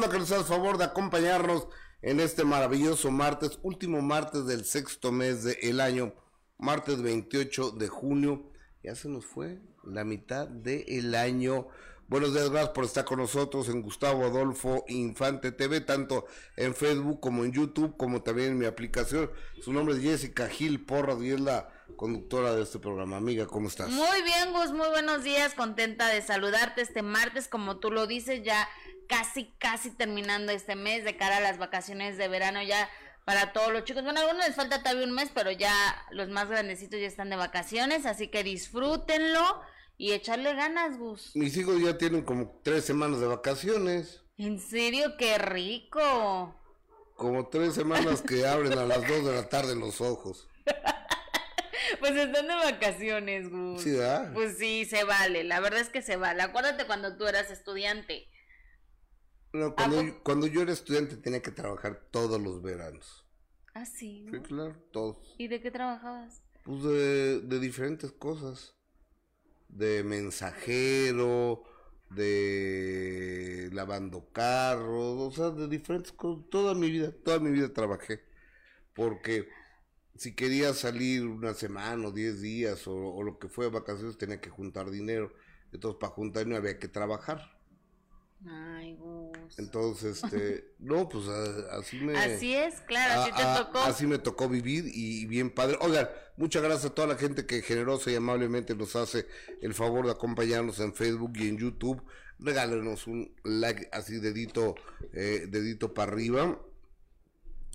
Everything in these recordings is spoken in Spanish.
que nos hace favor de acompañarnos en este maravilloso martes, último martes del sexto mes del año, martes 28 de junio. Ya se nos fue la mitad del año. Buenos días, gracias por estar con nosotros en Gustavo Adolfo Infante TV, tanto en Facebook como en YouTube, como también en mi aplicación. Su nombre es Jessica Gil Porras y es la conductora de este programa. Amiga, ¿cómo estás? Muy bien, Gus, muy buenos días, contenta de saludarte este martes, como tú lo dices, ya casi, casi terminando este mes de cara a las vacaciones de verano ya para todos los chicos. Bueno, a algunos les falta todavía un mes, pero ya los más grandecitos ya están de vacaciones, así que disfrútenlo y echarle ganas, Gus. Mis hijos ya tienen como tres semanas de vacaciones. ¿En serio? ¡Qué rico! Como tres semanas que abren a las dos de la tarde los ojos. pues están de vacaciones, Gus. Sí, ¿verdad? Pues sí, se vale. La verdad es que se vale. Acuérdate cuando tú eras estudiante. No, cuando, yo, cuando yo era estudiante tenía que trabajar todos los veranos. Ah, sí. Sí, claro, todos. ¿Y de qué trabajabas? Pues de, de diferentes cosas de mensajero, de lavando carros, o sea, de diferentes cosas. Toda mi vida, toda mi vida trabajé. Porque si quería salir una semana o diez días o, o lo que fue de vacaciones tenía que juntar dinero. Entonces para juntar no había que trabajar. Ay, Gus. Entonces, este, no, pues a, así me... Así es, claro, así te a- tocó. Así me tocó vivir y bien padre. Oigan, muchas gracias a toda la gente que generosa y amablemente nos hace el favor de acompañarnos en Facebook y en YouTube. Regálenos un like así dedito, eh, dedito para arriba.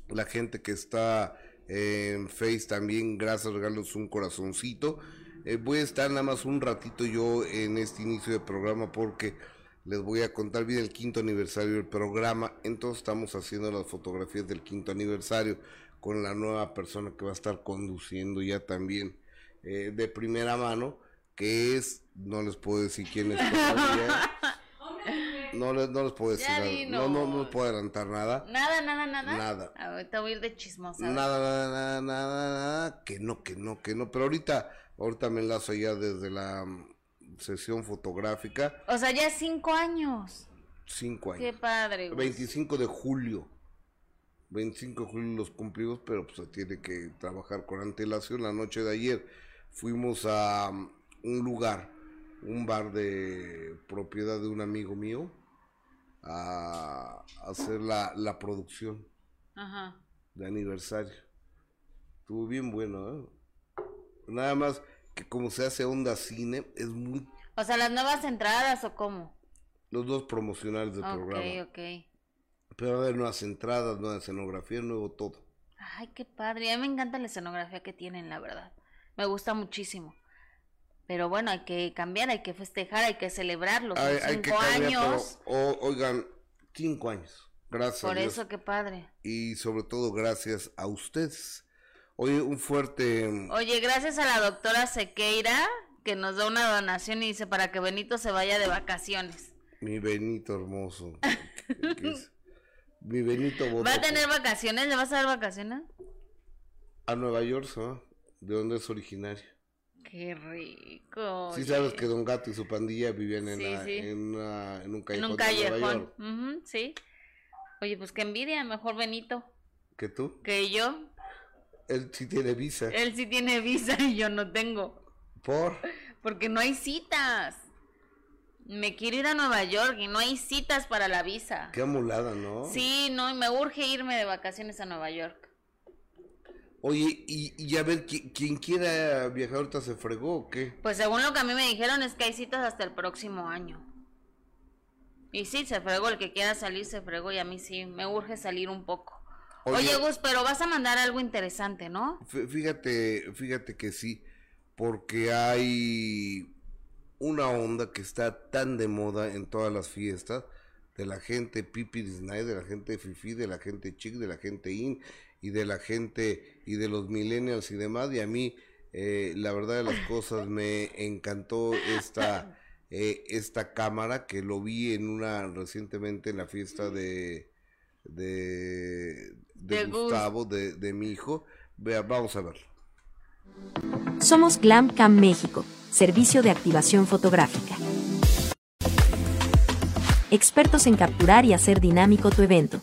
La gente que está en Face también, gracias, regálenos un corazoncito. Eh, voy a estar nada más un ratito yo en este inicio de programa porque les voy a contar bien el quinto aniversario del programa. Entonces estamos haciendo las fotografías del quinto aniversario con la nueva persona que va a estar conduciendo ya también eh, de primera mano, que es, no les puedo decir quién es todavía. No les, no les puedo decir nada. No, no, no les puedo adelantar nada. Nada, nada, nada. Nada. Ahorita voy a ir de chismosa. Nada, nada, nada, nada, nada, que no, que no, que no. Pero ahorita, ahorita me enlazo ya desde la mm, sesión fotográfica, O sea, ya cinco años. cinco Qué años. padre. Gus. 25 de julio. 25 de julio los cumplimos, pero pues se tiene que trabajar con antelación. La noche de ayer fuimos a mm, un lugar, un bar de propiedad de un amigo mío, a hacer la, la producción Ajá. de aniversario. Estuvo bien bueno, ¿eh? Nada más que como se hace onda cine, es muy... O sea, las nuevas entradas o cómo. Los dos promocionales del Ok, programa. ok. Pero va a haber nuevas entradas, nueva escenografía, nuevo todo. Ay, qué padre. A mí me encanta la escenografía que tienen, la verdad. Me gusta muchísimo. Pero bueno, hay que cambiar, hay que festejar, hay que Hay, hay que cinco pero, años. o- oigan, cinco años. Gracias. a Por Dios. eso, qué padre. Y sobre todo gracias a ustedes. Oye, un fuerte... Oye, gracias a la doctora Sequeira que nos da una donación y dice para que Benito se vaya de vacaciones. Mi Benito hermoso. Mi Benito ¿Va a tener vacaciones? ¿Le vas a dar vacaciones? A Nueva York, ¿no? De donde es originario. Qué rico. Sí sabes que Don Gato y su pandilla vivían en, Sí, la- sí. en, una- en un En callejón un de Nueva callejón. York. Sí. Oye, pues qué envidia, mejor Benito ¿Que tú? que yo. Él sí tiene visa. Él sí tiene visa y yo no tengo. ¿Por? Porque no hay citas. Me quiero ir a Nueva York y no hay citas para la visa. Qué amulada, ¿no? Sí, no, y me urge irme de vacaciones a Nueva York. Oye, y, y a ver, ¿qui- quien quiera viajar ahorita se fregó o qué? Pues según lo que a mí me dijeron es que hay citas hasta el próximo año. Y sí, se fregó, el que quiera salir se fregó y a mí sí, me urge salir un poco. Oye, Gus, pero vas a mandar algo interesante, ¿no? fí- Fíjate, fíjate que sí, porque hay una onda que está tan de moda en todas las fiestas, de la gente pipi Disney, de la gente fifi, de la gente chic, de la gente in, y de la gente, y de los millennials y demás, y a mí, eh, la verdad de las cosas, me encantó esta, eh, esta cámara, que lo vi en una, recientemente en la fiesta de, de, de, De Gus. Gustavo, de, de mi hijo, Vea, vamos a verlo. Somos Glam Cam México, servicio de activación fotográfica. expertos en capturar y hacer dinámico tu evento.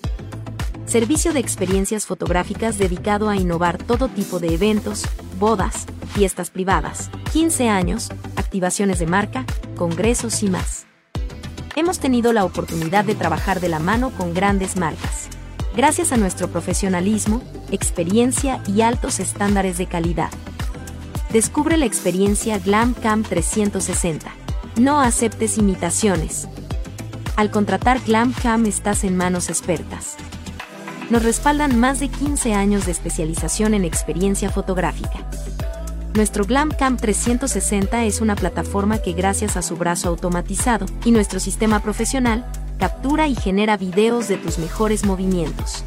Servicio de experiencias fotográficas dedicado a innovar todo tipo de eventos, bodas, fiestas privadas, 15 años, activaciones de marca, congresos y más. Hemos tenido la oportunidad de trabajar de la mano con grandes marcas. Gracias a nuestro profesionalismo, experiencia y altos estándares de calidad. Descubre la experiencia GlamCam 360. No aceptes imitaciones. Al contratar GlamCam estás en manos expertas. Nos respaldan más de 15 años de especialización en experiencia fotográfica. Nuestro GlamCam 360 es una plataforma que gracias a su brazo automatizado y nuestro sistema profesional, captura y genera videos de tus mejores movimientos.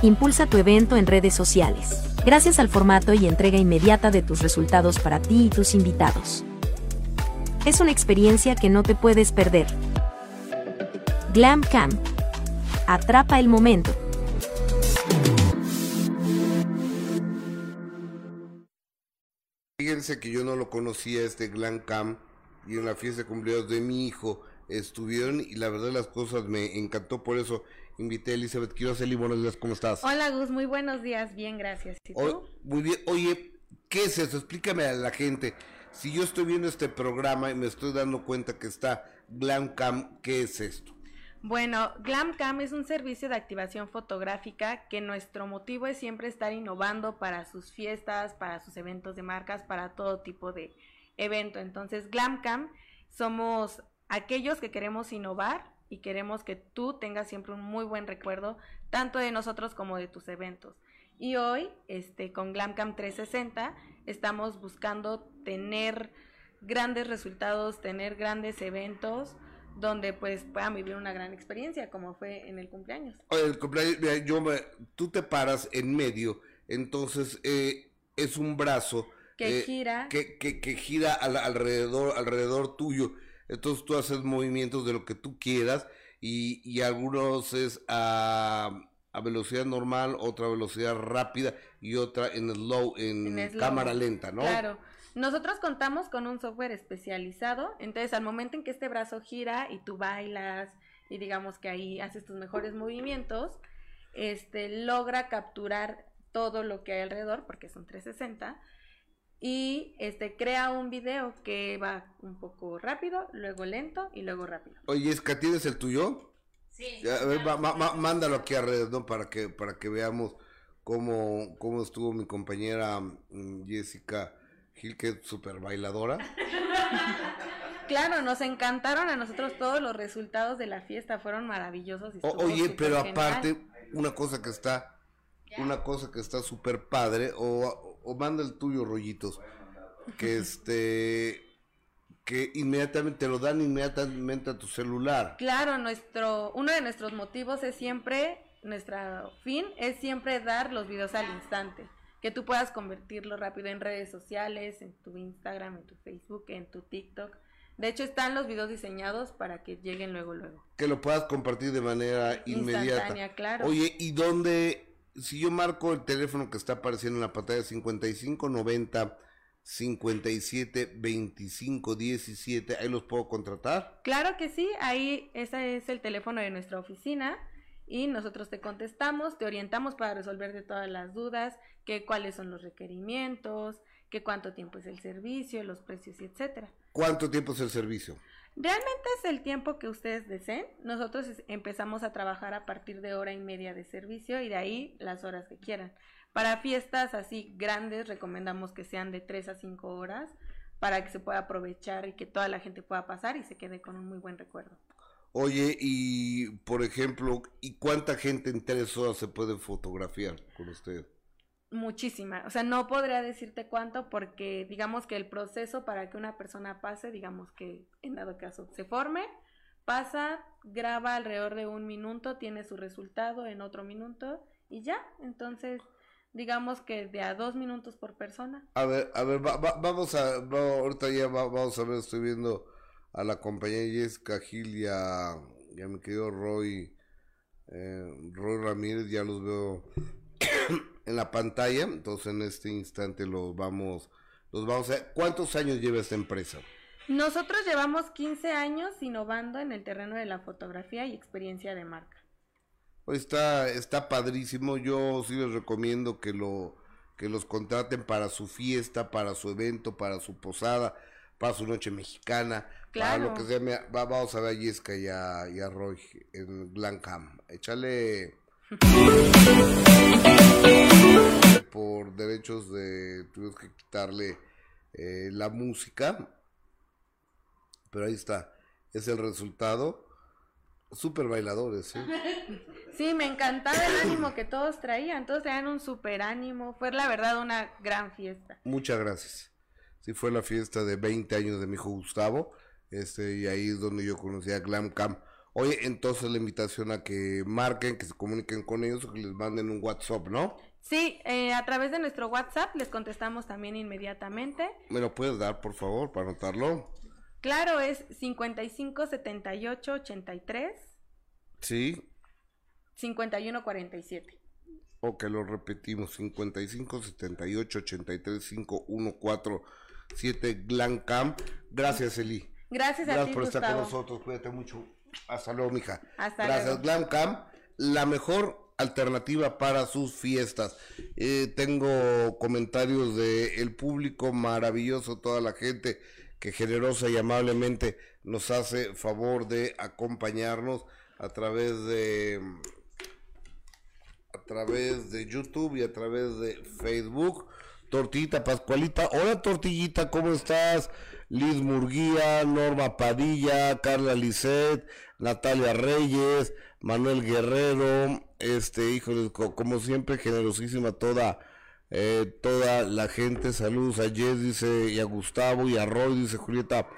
Impulsa tu evento en redes sociales, gracias al formato y entrega inmediata de tus resultados para ti y tus invitados. Es una experiencia que no te puedes perder. GlamCam. Atrapa el momento. Fíjense que yo no lo conocía este Glam Cam y en la fiesta de cumpleaños de mi hijo estuvieron y la verdad las cosas me encantó por eso invité a Elizabeth Quiroz. Eli, buenos días, ¿cómo estás? Hola Gus, muy buenos días, bien, gracias. ¿Y tú? muy bien, oye, ¿qué es eso? Explícame a la gente. Si yo estoy viendo este programa y me estoy dando cuenta que está Glam Cam, ¿qué es esto? Bueno, GlamCam es un servicio de activación fotográfica que nuestro motivo es siempre estar innovando para sus fiestas, para sus eventos de marcas, para todo tipo de evento. Entonces, GlamCam somos aquellos que queremos innovar y queremos que tú tengas siempre un muy buen recuerdo tanto de nosotros como de tus eventos. Y hoy, este, con GlamCam 360, estamos buscando tener grandes resultados, tener grandes eventos donde pues puedan vivir una gran experiencia como fue en el cumpleaños. el cumpleaños, mira, yo me, tú te paras en medio, entonces eh, es un brazo que eh, gira que, que, que gira al, alrededor alrededor tuyo, entonces tú haces movimientos de lo que tú quieras y, y algunos es a, a velocidad normal, otra velocidad rápida y otra en slow, en, En slow. cámara lenta, ¿no? Claro. Nosotros contamos con un software especializado, entonces al momento en que este brazo gira y tú bailas y digamos que ahí haces tus mejores movimientos, este logra capturar todo lo que hay alrededor porque son 360 y este crea un video que va un poco rápido, luego lento y luego rápido. Oye, Esca, ¿tienes el tuyo? Sí. A ver, va- ma- ma- mándalo aquí alrededor para que para que veamos cómo, cómo estuvo mi compañera mm, Jessica Gil, que es super bailadora. Claro, nos encantaron a nosotros todos los resultados de la fiesta, fueron maravillosos. y O- oye, súper pero genial. aparte, una cosa que está, una cosa que está súper padre, o, o manda el tuyo, rollitos, que este, que inmediatamente te lo dan inmediatamente a tu celular. Claro, nuestro, uno de nuestros motivos es siempre, nuestro fin es siempre dar los videos al instante, que tú puedas convertirlo rápido en redes sociales, en tu Instagram, en tu Facebook, en tu TikTok. De hecho, están los videos diseñados para que lleguen luego, luego. Que lo puedas compartir de manera inmediata. Instantánea, claro. Oye, ¿y dónde, si yo marco el teléfono que está apareciendo en la pantalla 5590 57 25 17, ahí los puedo contratar? Claro que sí, ahí ese es el teléfono de nuestra oficina y nosotros te contestamos, te orientamos para resolverte todas las dudas, que cuáles son los requerimientos, que cuánto tiempo es el servicio, los precios y etcétera. ¿Cuánto tiempo es el servicio? Realmente es el tiempo que ustedes deseen. Nosotros empezamos a trabajar a partir de hora y media de servicio y de ahí las horas que quieran. Para fiestas así grandes recomendamos que sean de 3 a 5 horas para que se pueda aprovechar y que toda la gente pueda pasar y se quede con un muy buen recuerdo. Oye, y por ejemplo, ¿y cuánta gente en tres horas se puede fotografiar con usted? Muchísima. O sea, no podría decirte cuánto porque digamos que el proceso para que una persona pase, digamos que en dado caso se forme, pasa, graba alrededor de un minuto, tiene su resultado en otro minuto y ya. Entonces, digamos que de a dos minutos por persona. A ver, a ver, va- va- vamos a, ahorita ya va- vamos a ver, estoy viendo a la compañera Jessica Gil y a, y a mi querido Roy, eh, Roy Ramírez, ya los veo en la pantalla, entonces en este instante los vamos, los vamos a, ¿cuántos años lleva esta empresa? Nosotros llevamos 15 años innovando en el terreno de la fotografía y experiencia de marca. Está, está padrísimo. Yo sí les recomiendo que lo que los contraten para su fiesta, para su evento, para su posada, para su noche mexicana, para lo que sea. vamos a ver a Yesca y a, y a Roy en Glancam. Échale por derechos de tuvimos que quitarle eh, la música pero ahí está es el resultado super bailadores ¿eh? sí me encantaba el ánimo que todos traían todos traían un super ánimo fue la verdad una gran fiesta muchas gracias sí fue la fiesta de 20 años de mi hijo Gustavo este y ahí es donde yo conocí a Glam Camp Oye, entonces la invitación a que marquen, que se comuniquen con ellos o que les manden un WhatsApp, ¿no? Sí, eh, a través de nuestro WhatsApp les contestamos también inmediatamente. ¿Me lo puedes dar, por favor, para anotarlo? Claro, es 55 78 83. Sí. 51 47. Ok, lo repetimos, 55 78 83 51 47 Glancam. Gracias, Eli. Gracias, a ti, por estar con nosotros. Cuídate mucho. Hasta luego, mija. Hasta Gracias, luego. Glam la mejor alternativa para sus fiestas. Eh, tengo comentarios de el público maravilloso, toda la gente que generosa y amablemente nos hace favor de acompañarnos a través de a través de YouTube y a través de Facebook. Tortillita Pascualita, hola Tortillita, ¿cómo estás? Liz Murguía, Norma Padilla, Carla Lisset, Natalia Reyes, Manuel Guerrero, este, híjole, como siempre, generosísima toda, eh, toda la gente, saludos a Jess, dice, y a Gustavo, y a Roy, dice Julieta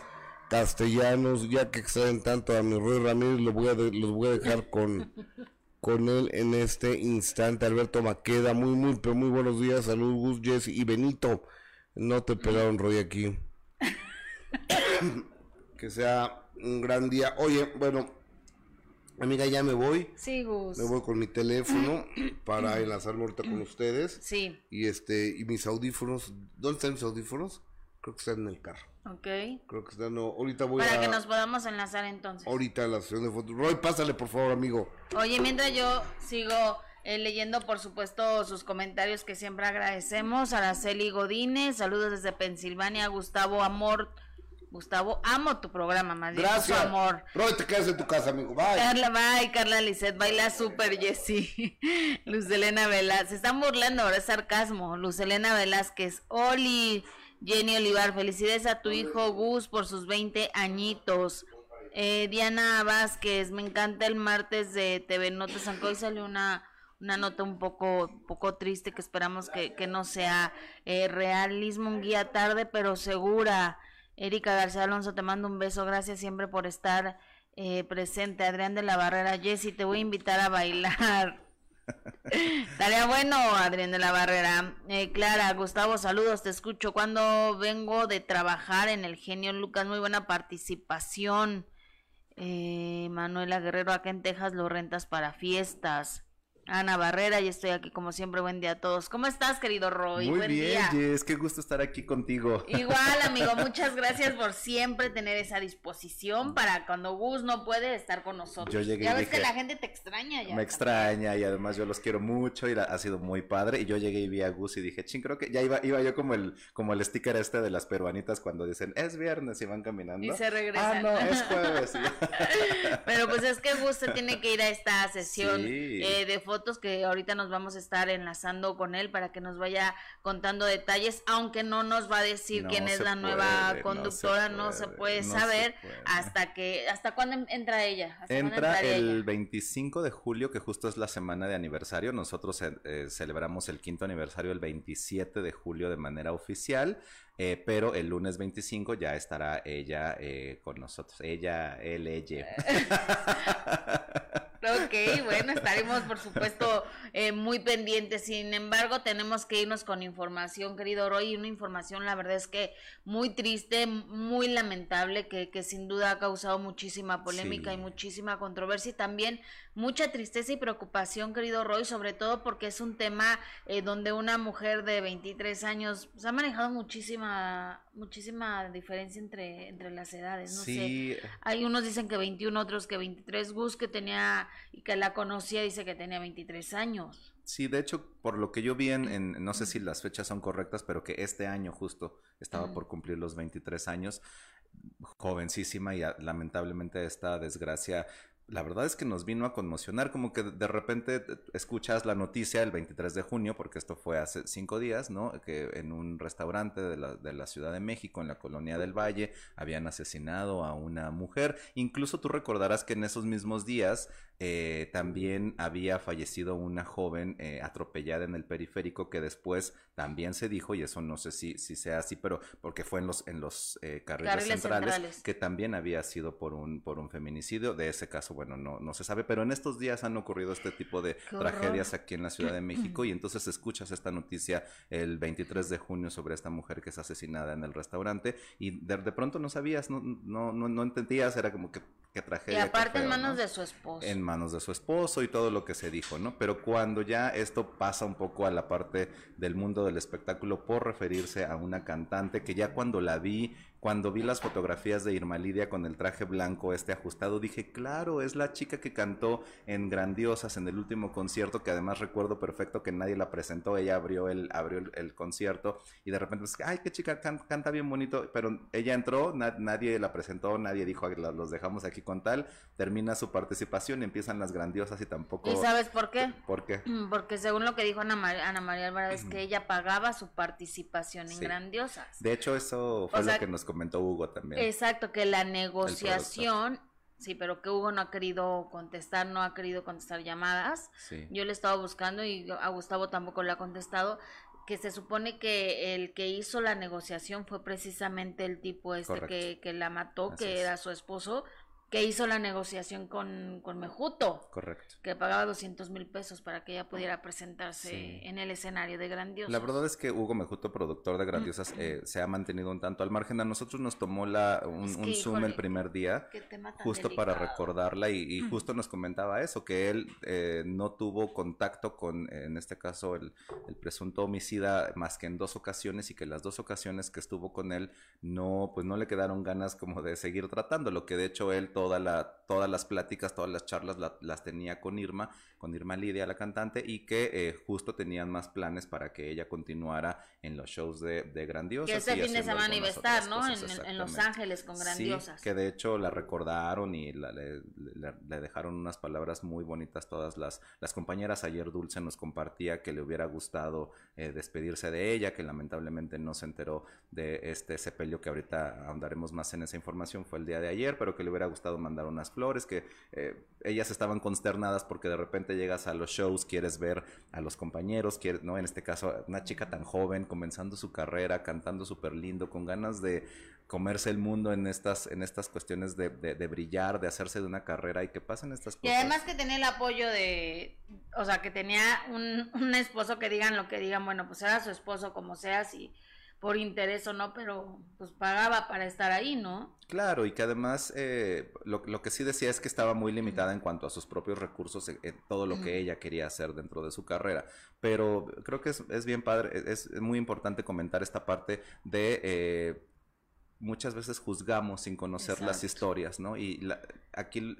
Castellanos, ya que extraen tanto a mi Roy Ramírez, los voy a, los voy a dejar con, con él en este instante, Alberto Maqueda, muy, muy, pero muy buenos días, saludos Gus, Jess y Benito, no te pelaron Roy aquí. que sea un gran día. Oye, bueno, amiga, ya me voy. Sí, Gus. Me voy con mi teléfono para enlazarme ahorita con ustedes. Sí. Y este, y mis audífonos. ¿Dónde están mis audífonos? Creo que están en el carro. Ok. Creo que están, no, ahorita voy Para que nos podamos enlazar entonces. Ahorita la sesión de fotos. Roy, pásale por favor, amigo. Oye, mientras yo sigo eh, leyendo, por supuesto, sus comentarios que siempre agradecemos. Araceli Godínez, saludos desde Pensilvania. Gustavo Amor Gustavo, amo tu programa, más Gracias. amor. Roy, te quedas en tu casa, amigo. Bye. Carla, bye. Carla Lisset, baila súper, Jessy. Luz Elena Velázquez. Se están burlando, ahora es sarcasmo. Luz Elena Velázquez. Oli, Jenny Olivar. Felicidades a tu hijo Gus por sus 20 añitos. Eh, Diana Vázquez, me encanta el martes de TV Notas, aunque hoy salió una una nota un poco, poco triste que esperamos que, que no sea eh, realismo, un guía tarde pero segura. Erika García Alonso, te mando un beso, gracias siempre por estar eh, presente. Adrián de la Barrera, Jessy, te voy a invitar a bailar. Estaría bueno, Adrián de la Barrera. Eh, Clara, Gustavo, saludos, te escucho. Cuando vengo de trabajar en el genio Lucas, muy buena participación. Eh, Manuela Guerrero, acá en Texas lo rentas para fiestas. Ana Barrera, y estoy aquí como siempre. Buen día a todos. ¿Cómo estás, querido Roy? Muy bien, Jess, qué gusto estar aquí contigo. Igual, amigo, muchas gracias por siempre tener esa disposición para cuando Gus no puede estar con nosotros. Yo llegué ya ves que la gente te extraña ya. Me extraña y además yo los quiero mucho y ha sido muy padre. Y yo llegué y vi a Gus y dije, ching, creo que ya iba, iba yo como el, como el sticker este de las peruanitas cuando dicen, es viernes y van caminando. Y se regresan. Ah, no, es jueves. Pero pues es que Gus se tiene que ir a esta sesión eh, de fotos que ahorita nos vamos a estar enlazando con él para que nos vaya contando detalles, aunque no nos va a decir quién es la nueva conductora, no se puede, saber hasta que, hasta cuándo entra ella. Entra el 25 de julio, que justo es la semana de aniversario. Nosotros eh, celebramos el quinto aniversario el 27 de julio de manera oficial. Eh, pero el lunes 25 ya estará ella eh, con nosotros. Ella, él, ella. Ok, bueno, estaremos por supuesto eh, muy pendientes. Sin embargo, tenemos que irnos con información, querido Roy, una información, la verdad es que muy triste, muy lamentable, que, que sin duda ha causado muchísima polémica y muchísima controversia y también mucha tristeza y preocupación, querido Roy, sobre todo porque es un tema eh, donde una mujer de 23 años pues, ha manejado muchísima muchísima diferencia entre, entre las edades, no sí. sé. Hay unos dicen que 21, otros que 23. Gus que tenía y que la conocía dice que tenía 23 años. Sí, de hecho, por lo que yo vi en, no sé si las fechas son correctas, pero que este año justo estaba por cumplir los 23 años, jovencísima y lamentablemente esta desgracia la verdad es que nos vino a conmocionar, como que de repente escuchas la noticia el 23 de junio, porque esto fue hace cinco días, ¿no? Que en un restaurante de la, de la Ciudad de México, en la colonia del Valle, habían asesinado a una mujer. Incluso tú recordarás que en esos mismos días eh, también había fallecido una joven eh, atropellada en el periférico que después también se dijo, y eso no sé si, si sea así, pero porque fue en los, en los eh, carriles, centrales, que también había sido por un, por un feminicidio. De ese caso, bueno, no, no se sabe, pero en estos días han ocurrido este tipo de tragedias aquí en la Ciudad de México y entonces escuchas esta noticia el 23 de junio sobre esta mujer que es asesinada en el restaurante y de, pronto no sabías, no, no, no, no entendías, era como que qué tragedia. Y aparte en manos de su esposo. En manos de su esposo y todo lo que se dijo, ¿no? Pero cuando ya esto pasa un poco a la parte del mundo del espectáculo por referirse a una cantante que ya cuando la vi cuando vi las fotografías de Irma Lidia con el traje blanco este ajustado, dije, claro, es la chica que cantó en Grandiosas en el último concierto, que además recuerdo perfecto que nadie la presentó, ella abrió el, abrió el, concierto y de repente, pues, ay, qué chica canta bien bonito, pero ella entró, nadie la presentó, nadie dijo, los dejamos aquí con tal, termina su participación y empiezan las Grandiosas y tampoco... ¿Y sabes por qué? ¿Por qué? Porque según lo que dijo Ana, Ana María Álvarez, que ella pagaba su participación en Grandiosas. De hecho, eso fue lo que nos comentó Hugo también. Exacto, que la negociación, sí, pero que Hugo no ha querido contestar, no ha querido contestar llamadas. Yo le estaba buscando y a Gustavo tampoco le ha contestado que se supone que el que hizo la negociación fue precisamente el tipo este que, que, la mató, que era su esposo, que hizo la negociación con, con Mejuto. Correcto. Que pagaba 200 mil pesos para que ella pudiera presentarse en el escenario de Grandiosa. La verdad es que Hugo Mejuto, productor de Grandiosas, eh, se ha mantenido un tanto al margen. A nosotros nos tomó la, un, Zoom el primer día, justo para recordarla, y, justo nos comentaba eso, que él eh, no tuvo contacto con, en este caso, el, el presunto homicida más que en dos ocasiones, y que las dos ocasiones que estuvo con él, no, pues no le quedaron ganas como de seguir tratando, lo que de hecho él la, todas las pláticas, todas las charlas las tenía con Irma, con Irma Lidia, la cantante, y que eh, justo tenían más planes para que ella continuara en los shows de, de Grandiosas. Que ese fin de semana iba a estar, ¿no? En, Los Ángeles con Grandiosas. Sí, que de hecho la recordaron y le, dejaron unas palabras muy bonitas todas las, las compañeras. Ayer Dulce nos compartía que le hubiera gustado eh, despedirse de ella, que lamentablemente no se enteró de este sepelio que ahorita ahondaremos más en esa información, fue el día de ayer, pero que le hubiera gustado mandar unas flores, que eh, ellas estaban consternadas porque de repente llegas a los shows, quieres ver a los compañeros, quieres, ¿no? En este caso, una chica tan joven, comenzando su carrera, cantando súper lindo, con ganas de comerse el mundo en estas, en estas cuestiones de, de, brillar, de hacerse de una carrera y que pasen estas cosas. Y además que tenía el apoyo de, o sea, que tenía un, un esposo que digan lo que digan, bueno, pues era su esposo como sea, si por interés o no, pero pues pagaba para estar ahí, ¿no? Claro, y que además eh, lo, lo, que sí decía es que estaba muy limitada en cuanto a sus propios recursos, en, todo lo que ella quería hacer dentro de su carrera. Pero creo que es, es bien padre, es, es, muy importante comentar esta parte de... Eh, muchas veces juzgamos sin conocer las historias, ¿no? Y la, aquí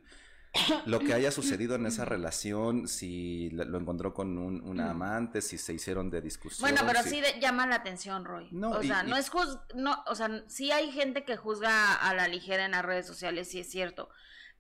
lo que haya sucedido en esa relación, si lo encontró con un, una amante, si se hicieron de discusión. Bueno, pero sí llama la atención, Roy. No, o sea, no es juz no, o sea, sí hay gente que juzga a la ligera en las redes sociales, sí es cierto,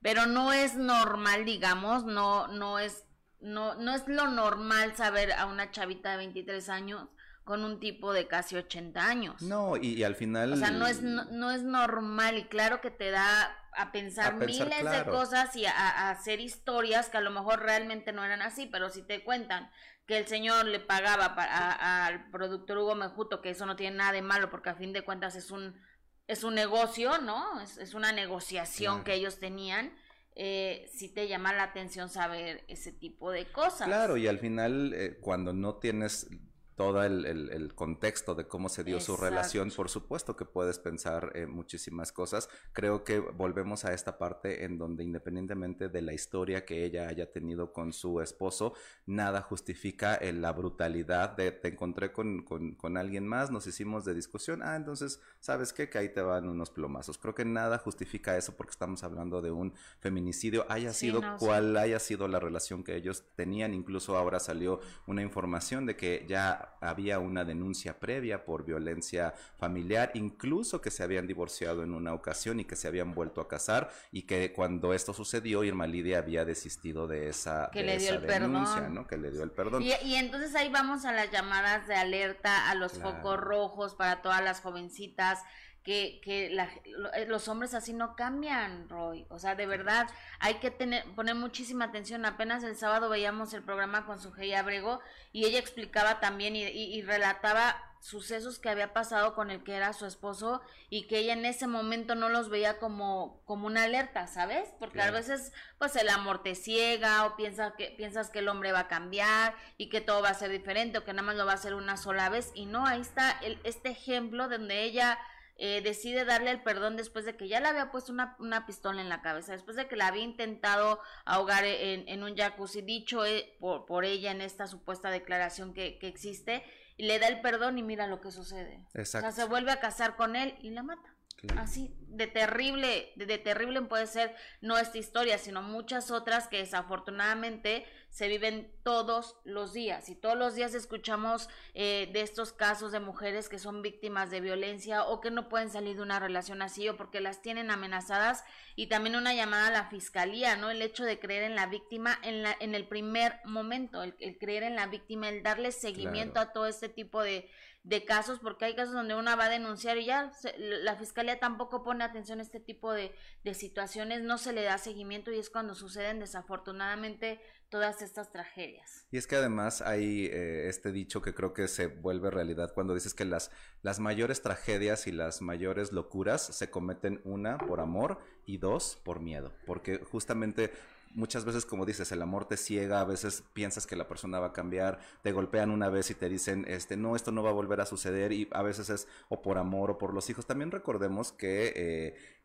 pero no es normal, digamos, no, no es, no, no es lo normal saber a una chavita de 23 años con un tipo de casi 80 años. No, y, al final... O sea, no es, no, es normal y claro que te da a pensar, miles de cosas y a, hacer historias que a lo mejor realmente no eran así, pero si te cuentan que el señor le pagaba al productor Hugo Mejuto, que eso no tiene nada de malo porque a fin de cuentas es un, es un negocio, ¿no? Es, una negociación que ellos tenían. Eh, si te llama la atención saber ese tipo de cosas. Claro, y al final, eh, cuando no tienes todo el, contexto de cómo se dio su relación, por supuesto que puedes pensar en muchísimas cosas. Creo que volvemos a esta parte en donde independientemente de la historia que ella haya tenido con su esposo, nada justifica la brutalidad de te encontré con, con, alguien más, nos hicimos de discusión, ah, entonces, ¿sabes qué? Que ahí te van unos plomazos. Creo que nada justifica eso porque estamos hablando de un feminicidio, haya sido cual haya sido la relación que ellos tenían, incluso ahora salió una información de que ya había una denuncia previa por violencia familiar, incluso que se habían divorciado en una ocasión y que se habían vuelto a casar y que cuando esto sucedió Irma Lidia había desistido de esa, que le dio el denuncia, perdón. ¿no? Que le dio el perdón. Y, entonces ahí vamos a las llamadas de alerta, a los focos rojos para todas las jovencitas que, que eh, los hombres así no cambian, Roy. O sea, de verdad hay que tener, poner muchísima atención. Apenas el sábado veíamos el programa con su Abrego y ella explicaba también y, relataba sucesos que había pasado con el que era su esposo y que ella en ese momento no los veía como, como una alerta, ¿sabes? Porque a veces pues el amor te ciega o piensa que, piensas que el hombre va a cambiar y que todo va a ser diferente o que nada más lo va a hacer una sola vez y no, ahí está el, este ejemplo donde ella eh, decide darle el perdón después de que ya le había puesto una, una, pistola en la cabeza, después de que la había intentado ahogar en, en un jacuzzi, dicho eh, por, por, ella en esta supuesta declaración que, que, existe, y le da el perdón y mira lo que sucede. Exacto. O sea, se vuelve a casar con él y la mata. Así, de terrible, de, terrible puede ser no esta historia, sino muchas otras que desafortunadamente se viven todos los días y todos los días escuchamos eh, de estos casos de mujeres que son víctimas de violencia o que no pueden salir de una relación así o porque las tienen amenazadas y también una llamada a la fiscalía, ¿no? El hecho de creer en la víctima en, la, en el primer momento, el, creer en la víctima, el darle seguimiento a todo este tipo de, de casos, porque hay casos donde una va a denunciar y ya la fiscalía tampoco pone atención a este tipo de, de, situaciones, no se le da seguimiento y es cuando suceden desafortunadamente todas estas tragedias. Y es que además hay eh, este dicho que creo que se vuelve realidad cuando dices que las, las mayores tragedias y las mayores locuras se cometen una por amor y dos por miedo, porque justamente muchas veces, como dices, el amor te ciega, a veces piensas que la persona va a cambiar, te golpean una vez y te dicen, este, no, esto no va a volver a suceder y a veces es o por amor o por los hijos. También recordemos que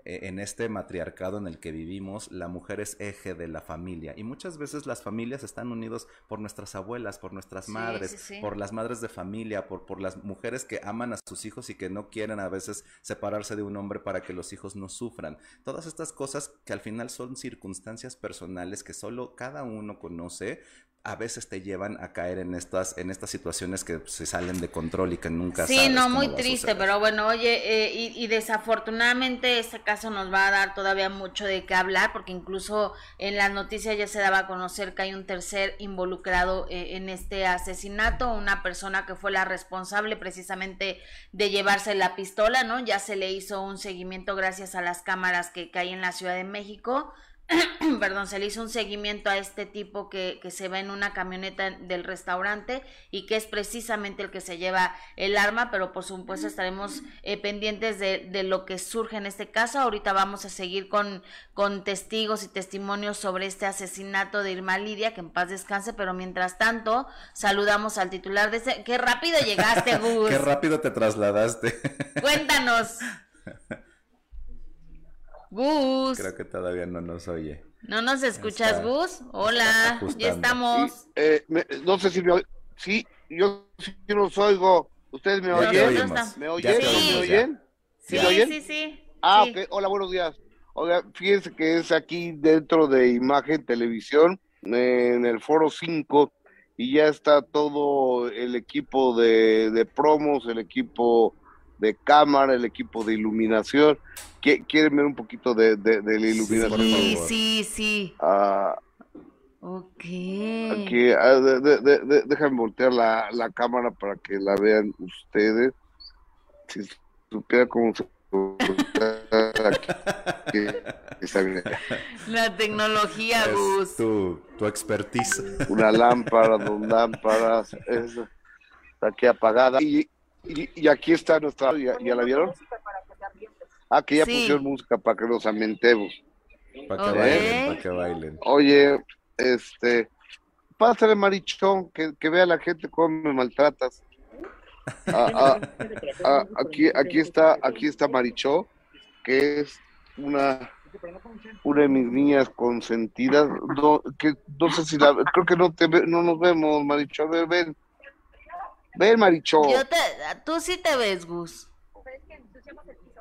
eh, en este matriarcado en el que vivimos, la mujer es eje de la familia y muchas veces las familias están unidos por nuestras abuelas, por nuestras madres, por las madres de familia, por, por las mujeres que aman a sus hijos y que no quieren a veces separarse de un hombre para que los hijos no sufran. Todas estas cosas que al final son circunstancias personales que solo cada uno conoce, a veces te llevan a caer en estas en estas situaciones que se salen de control y que nunca sí no muy triste pero bueno oye eh, y, desafortunadamente este caso nos va a dar todavía mucho de qué hablar porque incluso en las noticias ya se daba a conocer que hay un tercer involucrado eh, en este asesinato una persona que fue la responsable precisamente de llevarse la pistola no ya se le hizo un seguimiento gracias a las cámaras que, que hay en la Ciudad de México perdón, se le hizo un seguimiento a este tipo que, que, se ve en una camioneta del restaurante y que es precisamente el que se lleva el arma, pero por supuesto estaremos eh, pendientes de, de, lo que surge en este caso. Ahorita vamos a seguir con, con testigos y testimonios sobre este asesinato de Irma Lidia, que en paz descanse, pero mientras tanto saludamos al titular de ese... ¡Qué rápido llegaste, Gus! ¡Qué rápido te trasladaste! Cuéntanos. Gus. Creo que todavía no nos oye. ¿No nos escuchas, Gus? Hola, ya estamos. Eh, no sé si me Sí, yo sí los oigo. ¿Ustedes me oyen? ¿Me oyen? Sí. ¿Me oyen? ¿Sí, sí, sí, Ah, ok. Hola, buenos días. Oiga, fíjense que es aquí dentro de Imagen Televisión, en el Foro 5, y ya está todo el equipo de, de promos, el equipo de cámara, el equipo de iluminación. ¿Quieren ver un poquito de, de, la iluminación? Sí, sí, sí. Ah, ok. Aquí, ah, de, déjame voltear la, la, cámara para que la vean ustedes. Si supiera cómo se La tecnología, Gus. Tu, tu expertise. Una lámpara, dos lámparas. Está aquí apagada. Y, y, aquí está nuestra. ¿Ya, la vieron? Ah, que ya pusieron música para que los ambientemos. Para que bailen, para que bailen. Oye, este. Pásale, Marichón, que, que vea la gente cómo me maltratas. Ah, ah, ah, aquí, aquí está, aquí está Marichó, que es una, una de mis niñas consentidas. No, que, no sé si la, creo que no te ve- no nos vemos, Marichó. A ver, ven. Ven, Marichó. Yo te, tú sí te ves, Gus.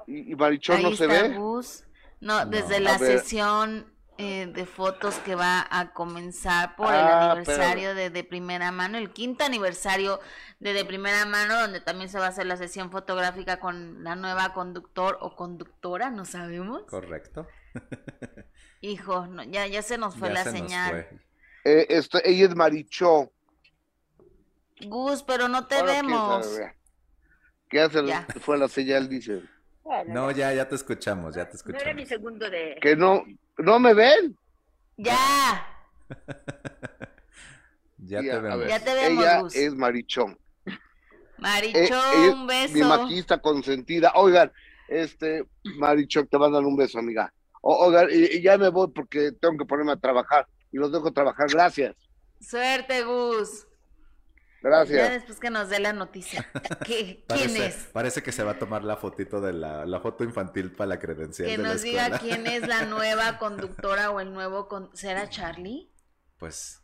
Y, y Marichó Ahí no se ve. Gus. No, No. desde la ver. sesión eh, de fotos que va a comenzar por Ah, el aniversario de De Primera Mano, el quinto aniversario de De Primera Mano, donde también se va a hacer la sesión fotográfica con la nueva conductor o conductora, no sabemos. Correcto. Hijo, no, ya, ya se nos fue Ya la se nos señal. fue. Eh, esto- ella es Marichó. Gus, pero no te Ahora, ¿quién vemos. ¿Qué hace? Ya. Fue la señal, dice. No, ya, ya te escuchamos, ya te No era mi escuchamos. segundo de... Que no, no me ven. Ya, Ya te vemos. ver, Ya te vemos, Ella Gus. es Marichón. Marichón, Eh, ella un Mi beso. maquillista consentida. Oigan, este, Marichón, te mandan un beso, amiga. O- oigan, y, y ya me voy porque tengo que ponerme a trabajar. Y los dejo trabajar. Gracias. Suerte, Gus. Ya Gracias. después que nos dé la noticia. ¿Qué- ¿Quién Parece, es? parece que se va a tomar la fotito de la, la foto infantil para la credencial Que de la nos diga quién es la nueva conductora o el nuevo... Con... ¿Será Charlie? Pues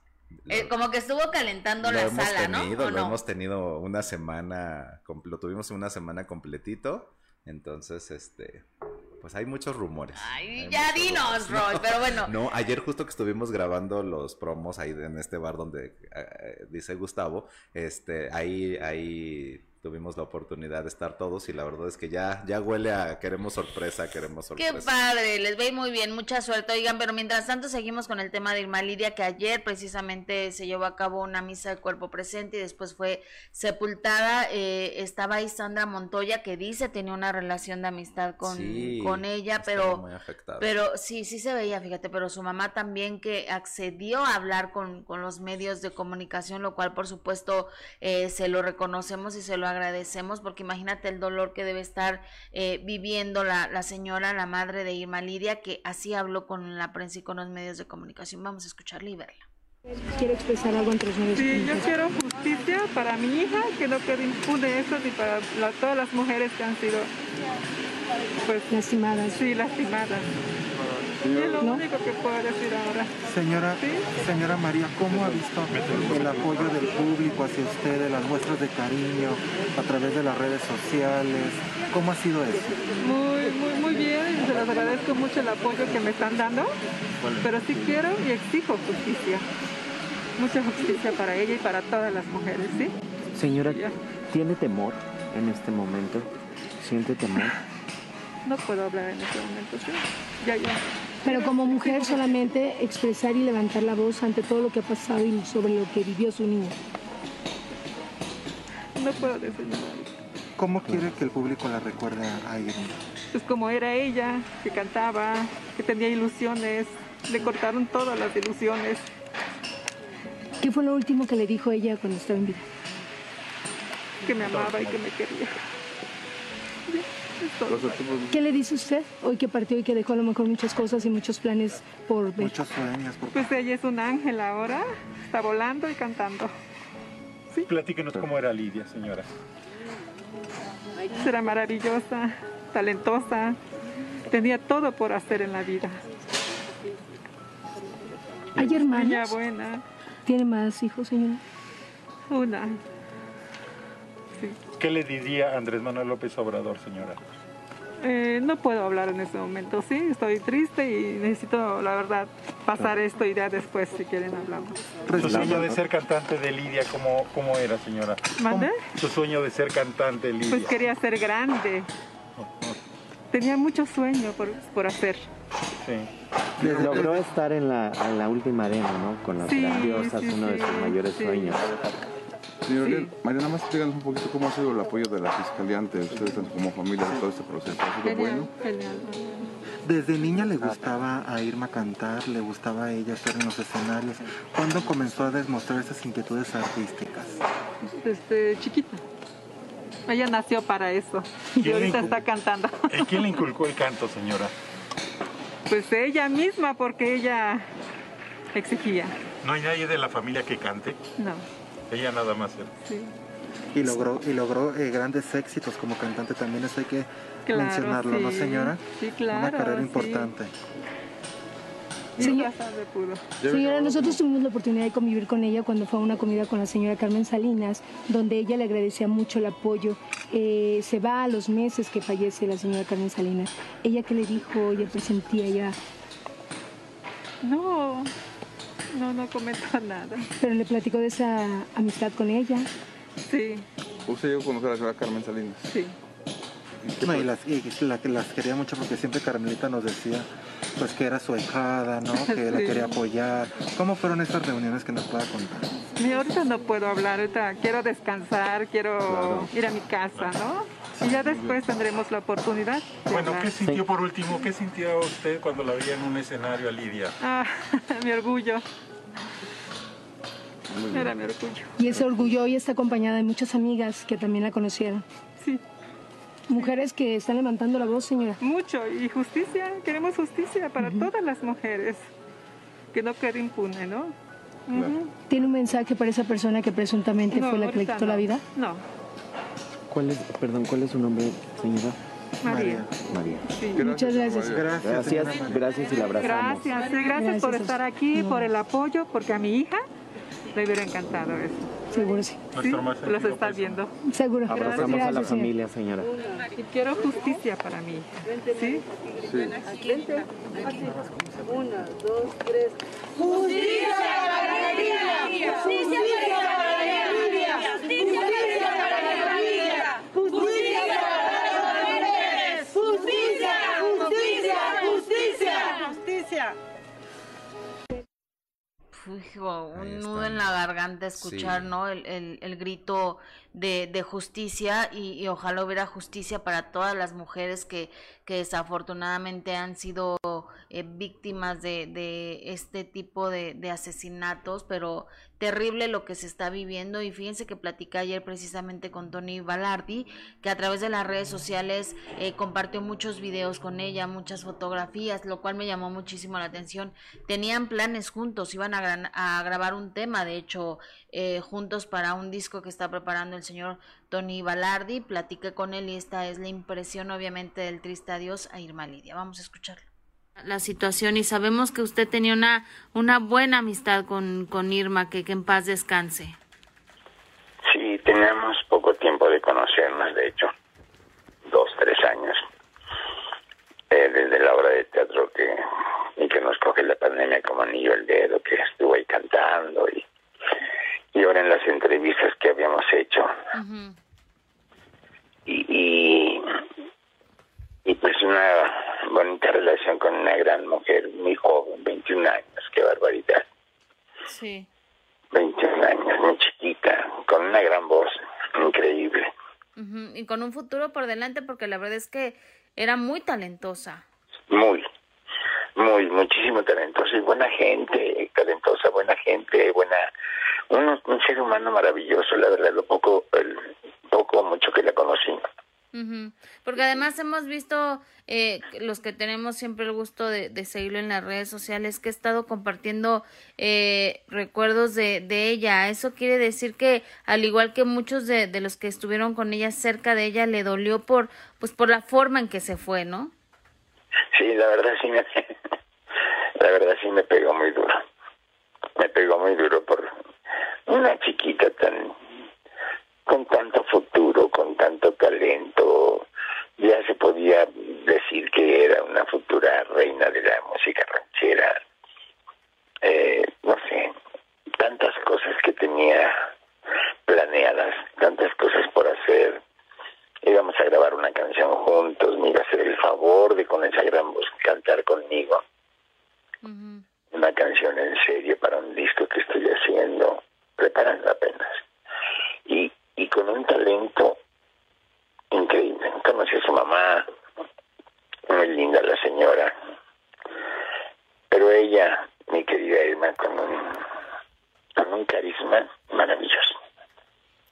Eh, como que estuvo calentando la sala, tenido, ¿no? ¿O lo no? hemos tenido una semana, lo tuvimos una semana completito, entonces, este, pues hay muchos rumores. Ay, ya dinos. Roy, pero bueno. No, ayer justo que estuvimos grabando los promos ahí en este bar donde eh, dice Gustavo, este, ahí, ahí tuvimos la oportunidad de estar todos y la verdad es que ya, ya huele a queremos sorpresa, queremos Qué sorpresa. padre, les ve muy bien, mucha suerte. Oigan, pero mientras tanto seguimos con el tema de Irma Lidia, que ayer precisamente se llevó a cabo una misa de cuerpo presente y después fue sepultada. Eh, estaba ahí Sandra Montoya, que dice tenía una relación de amistad con, Sí, con ella, pero... muy. Pero sí, sí se veía, fíjate, pero su mamá también que accedió a hablar con, con los medios de comunicación, lo cual por supuesto eh, se lo reconocemos y se lo agradecemos, porque imagínate el dolor que debe estar eh, viviendo la, la señora, la madre de Irma Lidia, que así habló con la prensa y con los medios de comunicación. Vamos a escucharla y verla. quiere expresar algo entre los medios de Sí, yo quiero justicia para mi hija, que no quede impune eso, ni para la- todas las mujeres que han sido, pues, lastimadas. sí, lastimadas. Y es lo ¿No? único que puedo decir ahora. Señora, Sí. señora María, ¿cómo ha visto el apoyo del público hacia usted, las muestras de cariño a través de las redes sociales? ¿Cómo ha sido eso? Muy, muy, muy bien, se los agradezco mucho el apoyo que me están dando, pero sí quiero y exijo justicia. Mucha justicia para ella y para todas las mujeres, ¿sí? Señora. ¿tiene temor en este momento? ¿Siente temor? No puedo hablar en este momento, ¿sí? Ya, ya. Pero como mujer solamente expresar y levantar la voz ante todo lo que ha pasado y sobre lo que vivió su niña. No puedo decir nada. ¿Cómo quiere que el público la recuerde a Irma? pues como era ella, que cantaba, que tenía ilusiones, le cortaron todas las ilusiones. ¿Qué fue lo último que le dijo ella cuando estaba en vida? que me amaba y que me quería. ¿Qué le dice usted hoy que partió y que dejó a lo mejor muchas cosas y muchos planes por ver? Muchos sueños, por Pues ella es un ángel ahora, está volando y cantando. Platíquenos cómo era Lidia, señora. Era maravillosa, talentosa, tenía todo por hacer en la vida. ¿Hay Niña hermanos? buena, ¿Tiene más hijos, señora? una. ¿Qué le diría Andrés Manuel López Obrador, señora? Eh, no puedo hablar en este momento, sí, estoy triste y necesito, la verdad, pasar esto y ya después, si quieren, hablamos. Su sueño de ser cantante de Lidia, ¿cómo, cómo era, señora? ¿Mande? Su sueño de ser cantante de Lidia. Pues quería ser grande. Tenía mucho sueño por, por hacer. Sí. Logró estar en la, en la última arena, ¿no? Con las Sí, grandiosas, sí, uno de sus mayores sí. sueños. Señor, Sí. María, nada más explícanos un poquito cómo ha sido el apoyo de la Fiscalía ante ustedes tanto como familia en todo este proceso. ¿Ha sido bueno? Genial. Desde niña le gustaba a Irma cantar, le gustaba a ella estar en los escenarios. ¿Cuándo comenzó a demostrar esas inquietudes artísticas? Desde chiquita. Ella nació para eso. Y ¿Quién ahorita está cantando. ¿Eh, ¿Quién le inculcó el canto, señora? Pues ella misma, porque ella exigía. ¿No hay nadie de la familia que cante? No, Ella nada más era. sí. y logró y logró eh, grandes éxitos como cantante también eso hay que Claro, mencionarlo no señora Sí, claro, una carrera sí. importante pudo. Señora, nosotros tuvimos la oportunidad de convivir con ella cuando fue a una comida con la señora Carmen Salinas, donde ella le agradecía mucho el apoyo. Eh, se va a los meses que fallece la señora Carmen Salinas. ¿Ella qué le dijo? ¿Ella presentía ya? No, no, no comentó nada. Pero le platicó de esa amistad con ella. Sí, ¿Usted llegó a conocer a la señora Carmen Salinas? sí. No, y las, y la las quería mucho porque siempre Carmelita nos decía pues que era su hijada, ¿no? Que la quería apoyar. ¿Cómo fueron estas reuniones que nos pueda contar? Mira, ahorita no puedo hablar, ahorita quiero descansar, quiero ir a mi casa, ¿no? Y ya después tendremos la oportunidad. Bueno. ¿qué sintió por último? ¿Qué sintió usted cuando la veía en un escenario a Lidia? Ah, mi orgullo. Era mi orgullo. Y ese orgullo hoy está acompañada de muchas amigas que también la conocieron. Sí. Mujeres que están levantando la voz, señora. Mucho. Y justicia, queremos justicia para todas las mujeres. Que no quede impune, ¿no? ¿Tiene un mensaje para esa persona que presuntamente No, fue la que le quitó la vida? No, ¿Cuál es, perdón, cuál es su nombre, señora? María. María. Sí. Muchas gracias. Gracias, gracias y la abrazamos. Gracias, sí, gracias por Gracias. estar aquí, No. por el apoyo, porque a mi hija le hubiera encantado eso. Seguro sí. ¿Sí? Los estás viendo. Seguro. Abrazamos a la familia, señora. Y quiero justicia para mi hija. ¿Sí? Una, dos, tres. ¡Justicia para la! ¡Justicia para la! Hijo, un nudo en la garganta escuchar, Sí. ¿no? El, el, el grito de, de justicia y, y ojalá hubiera justicia para todas las mujeres que, que desafortunadamente han sido eh, víctimas de, de este tipo de, de asesinatos, pero terrible lo que se está viviendo y fíjense que platicé ayer precisamente con Tony Balardi, que a través de las redes sociales eh, compartió muchos videos con ella, muchas fotografías, lo cual me llamó muchísimo la atención. Tenían planes juntos, iban a, gran- a grabar un tema, de hecho, eh, juntos para un disco que está preparando el señor Tony Balardi. Platiqué con él y esta es la impresión, obviamente, del triste adiós a Irma Lidia. Vamos a escucharlo. La situación y sabemos que usted tenía una, una buena amistad con, con Irma, que, que en paz descanse. Sí, teníamos poco tiempo de conocernos, de hecho, dos, tres años, Eh, desde la obra de teatro que, y que nos coge la pandemia como anillo al dedo, que estuvo ahí cantando y, y ahora en las entrevistas que habíamos hecho. Y, y, y pues una bonita relación con una gran mujer, muy joven, 21 años, qué barbaridad. Sí. 21 años, muy chiquita, con una gran voz, increíble. Ujú, Y con un futuro por delante, porque la verdad es que era muy talentosa. Muy, muy, muchísimo talentosa y buena gente, talentosa, buena gente, buena, un, un ser humano maravilloso, la verdad, lo poco, el poco o mucho que la conocí. Ujú, Porque además hemos visto, eh, los que tenemos siempre el gusto de, seguirlo en las redes sociales, que ha estado compartiendo eh, recuerdos de, de ella. Eso quiere decir que, al igual que muchos de, de los que estuvieron con ella cerca de ella, le dolió por, pues, por la forma en que se fue, ¿no? Sí, la verdad sí me, la verdad sí me pegó muy duro. Me pegó muy duro por una chiquita tan, con tanto futuro, con tanto talento. Ya se podía decir que era una futura reina de la música ranchera. Eh, no sé, tantas cosas que tenía planeadas, tantas cosas por hacer íbamos a grabar una canción juntos, me iba a hacer el favor de con esa gran voz cantar conmigo. Una canción en serio para un disco que estoy haciendo, preparando apenas. Y, y con un talento increíble. Conocí a su mamá, muy linda la señora. Pero ella, mi querida Irma, con un, con un carisma maravilloso.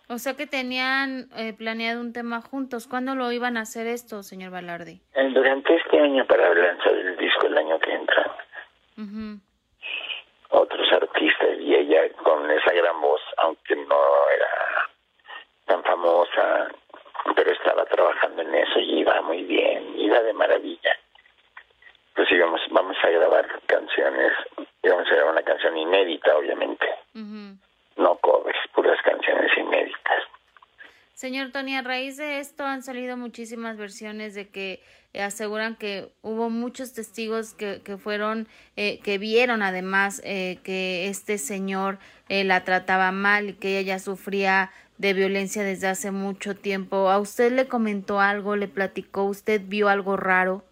O sea que tenían eh, planeado un tema juntos. ¿Cuándo lo iban a hacer esto, señor Balardi? Eh, Durante este año para lanzar el disco el año que entra, otros artistas y ella con esa gran voz, aunque no era tan estaba trabajando en eso y iba muy bien, iba de maravilla. Pues íbamos, vamos a grabar canciones, íbamos a grabar una canción inédita, obviamente. No covers, puras canciones inéditas. Señor Tony, a raíz de esto han salido muchísimas versiones de que eh, aseguran que hubo muchos testigos que, que fueron, eh, que vieron además eh, que este señor eh, la trataba mal y que ella ya sufría de violencia desde hace mucho tiempo. ¿A usted le comentó algo, le platicó, usted vio algo raro?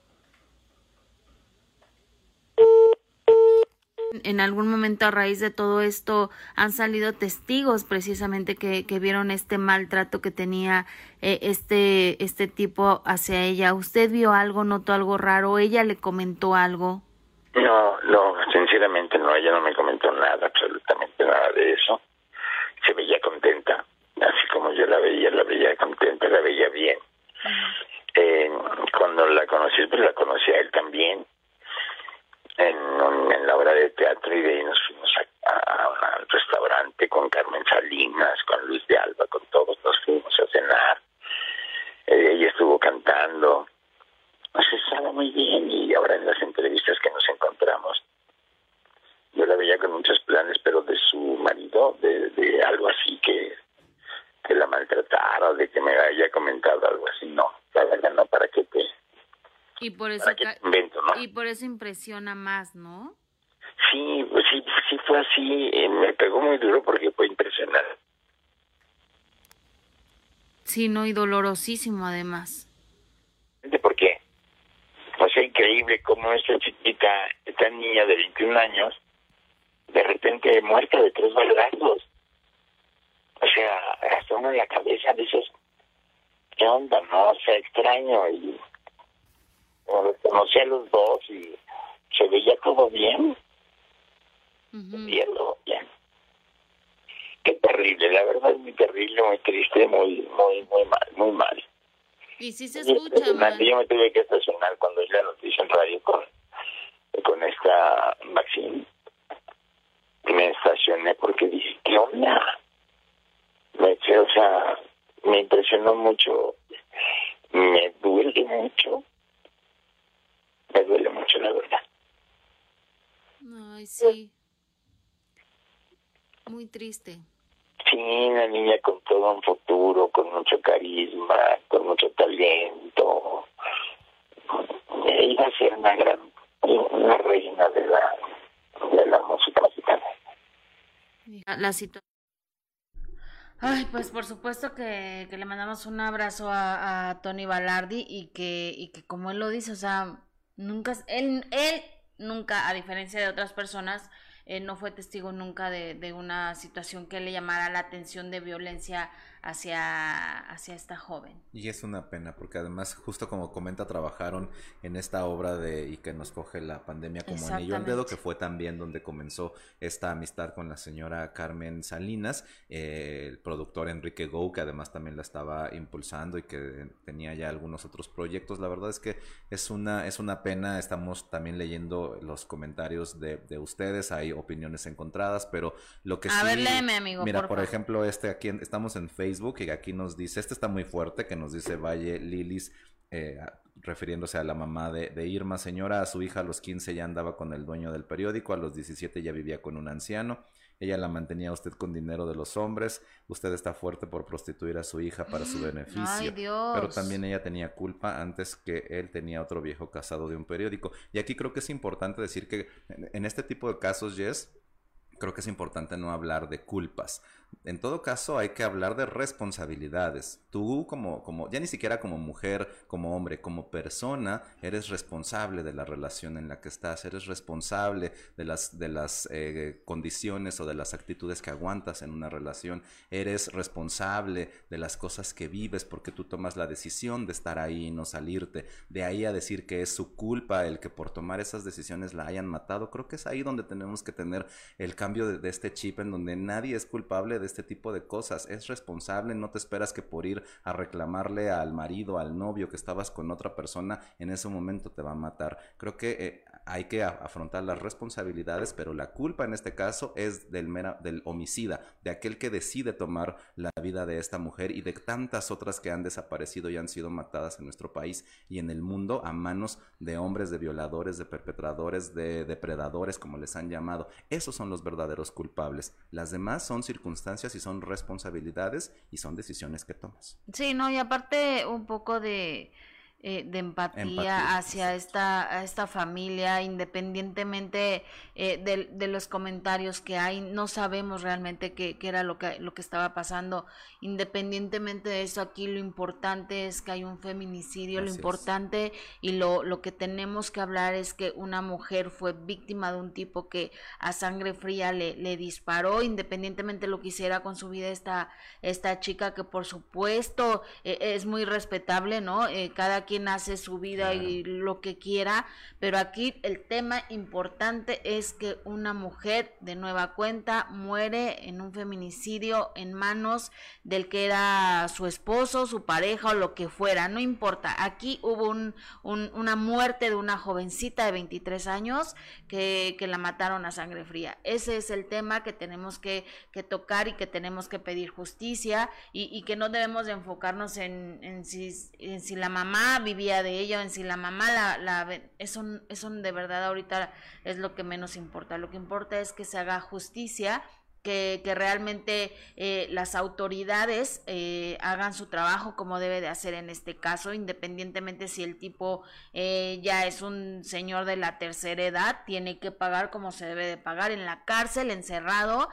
En algún momento a raíz de todo esto han salido testigos precisamente que, que vieron este maltrato que tenía eh, este, este tipo hacia ella. ¿Usted vio algo, notó algo raro? ¿Ella le comentó algo? No, no, sinceramente no, ella no me comentó nada, absolutamente nada de eso. Se veía contenta, así como yo la veía, la veía contenta, la veía bien. Eh, cuando la conocí, pues la conocí a él también en, en la obra de teatro y de ahí nos fuimos a, a- un restaurante con Carmen Salinas, con Luis de Alba, con todos, nos fuimos a cenar. Eh, ella estuvo cantando, nos estaba muy bien y ahora en las entrevistas que nos encontramos, yo la veía con muchos planes, pero de su marido, de, de algo así que, que la maltratara, de que me haya comentado algo así, no, la verdad no, para que te, Y por eso, te invento, ¿no? y por eso impresiona más, ¿no? Sí, pues sí, sí fue así, eh, me pegó muy duro porque fue impresionante. Sí, no, y dolorosísimo además. porque pues es increíble cómo esta chiquita, esta niña de 21 años, de repente muerta de tres balazos. O sea, hasta uno en la cabeza dices, ¿qué onda? No, o sea, extraño. Y bueno, conocí a los dos y se veía todo bien. Bien, todo bien. Qué terrible, la verdad es muy terrible, muy triste, muy, muy, muy mal, muy mal. Y sí se Es escucha. Yo me tuve que estacionar cuando oí la noticia en radio con, con esta Maxine. Me estacioné porque dije, ¿qué onda? O sea, me impresionó mucho. Me duele mucho. Me duele mucho, la verdad. Ay, sí. Muy triste. Sí, una niña con todo un futuro, con mucho carisma, con mucho talento. Iba a ser una gran, una reina de la, de la música mexicana. La situación. Ay, pues por supuesto que, que le mandamos un abrazo a, a Tony Balardi y que, y que como él lo dice, o sea, nunca, él, él nunca, a diferencia de otras personas, eh, no fue testigo nunca de, de una situación que le llamara la atención de violencia hacia, hacia esta joven. Y es una pena, porque además, justo como comenta, trabajaron en esta obra de Y que nos coge la pandemia como anillo al dedo, que fue también donde comenzó esta amistad con la señora Carmen Salinas, eh, el productor Enrique Gou, que además también la estaba impulsando y que tenía ya algunos otros proyectos. La verdad es que es una, es una pena, estamos también leyendo los comentarios de, de ustedes, hay opiniones encontradas, pero lo que A sí... ver, léeme, amigo, Mira, por ejemplo, este aquí en- estamos en Facebook y aquí nos dice, este está muy fuerte, que nos dice Valle Lilis, eh, refiriéndose a la mamá de, de Irma, señora, a su hija a los 15 ya andaba con el dueño del periódico, a los 17 ya vivía con un anciano, ella la mantenía a usted con dinero de los hombres, usted está fuerte por prostituir a su hija para su beneficio, Ay, Dios. pero también ella tenía culpa antes que él tenía otro viejo casado de un periódico. Y aquí creo que es importante decir que en, en este tipo de casos, Jess, creo que es importante no hablar de culpas. En todo caso, hay que hablar de responsabilidades. Tú como, como, ya ni siquiera como mujer, como hombre, como persona, eres responsable de la relación en la que estás, eres responsable de las, de las eh, condiciones o de las actitudes que aguantas en una relación, eres responsable de las cosas que vives porque tú tomas la decisión de estar ahí y no salirte. De ahí a decir que es su culpa el que por tomar esas decisiones la hayan matado, creo que es ahí donde tenemos que tener el cambio de, de este chip en donde nadie es culpable de este tipo de cosas, es responsable, no te esperas que por ir a reclamarle al marido, al novio que estabas con otra persona, en ese momento te va a matar. Creo que eh, hay que afrontar las responsabilidades, pero la culpa en este caso es del, mera, del homicida, de aquel que decide tomar la vida de esta mujer y de tantas otras que han desaparecido y han sido matadas en nuestro país y en el mundo a manos de hombres, de violadores, de perpetradores, de depredadores, como les han llamado. Esos son los verdaderos culpables. Las demás son circunstancias y son responsabilidades y son decisiones que tomas. Sí, no, y aparte un poco de eh, de empatía, hacia esta, esta familia, independientemente eh, de, los comentarios que hay, no sabemos realmente qué, era lo que, lo que estaba pasando. Independientemente de eso, aquí lo importante es que hay un feminicidio, lo importante y lo, lo que tenemos que hablar es que una mujer fue víctima de un tipo que a sangre fría le, le disparó, independientemente de lo que hiciera con su vida esta, esta chica, que por supuesto eh, es muy respetable, ¿no? cada quien hace su vida y lo que quiera, pero aquí el tema importante es que una mujer de nueva cuenta muere en un feminicidio en manos del que era su esposo, su pareja o lo que fuera, no importa. Aquí hubo un, una muerte de una jovencita de 23 años que, que, la mataron a sangre fría. Ese es el tema que tenemos que, que tocar y que tenemos que pedir justicia y, y que no debemos de enfocarnos en, en, si, en si la mamá vivía de ella en si la mamá la, la eso, eso de verdad ahorita es lo que menos importa. Lo que importa es que se haga justicia que, que realmente eh, las autoridades eh, hagan su trabajo como debe de hacer en este caso, independientemente si el tipo eh, ya es un señor de la tercera edad, tiene que pagar como se debe de pagar en la cárcel, encerrado,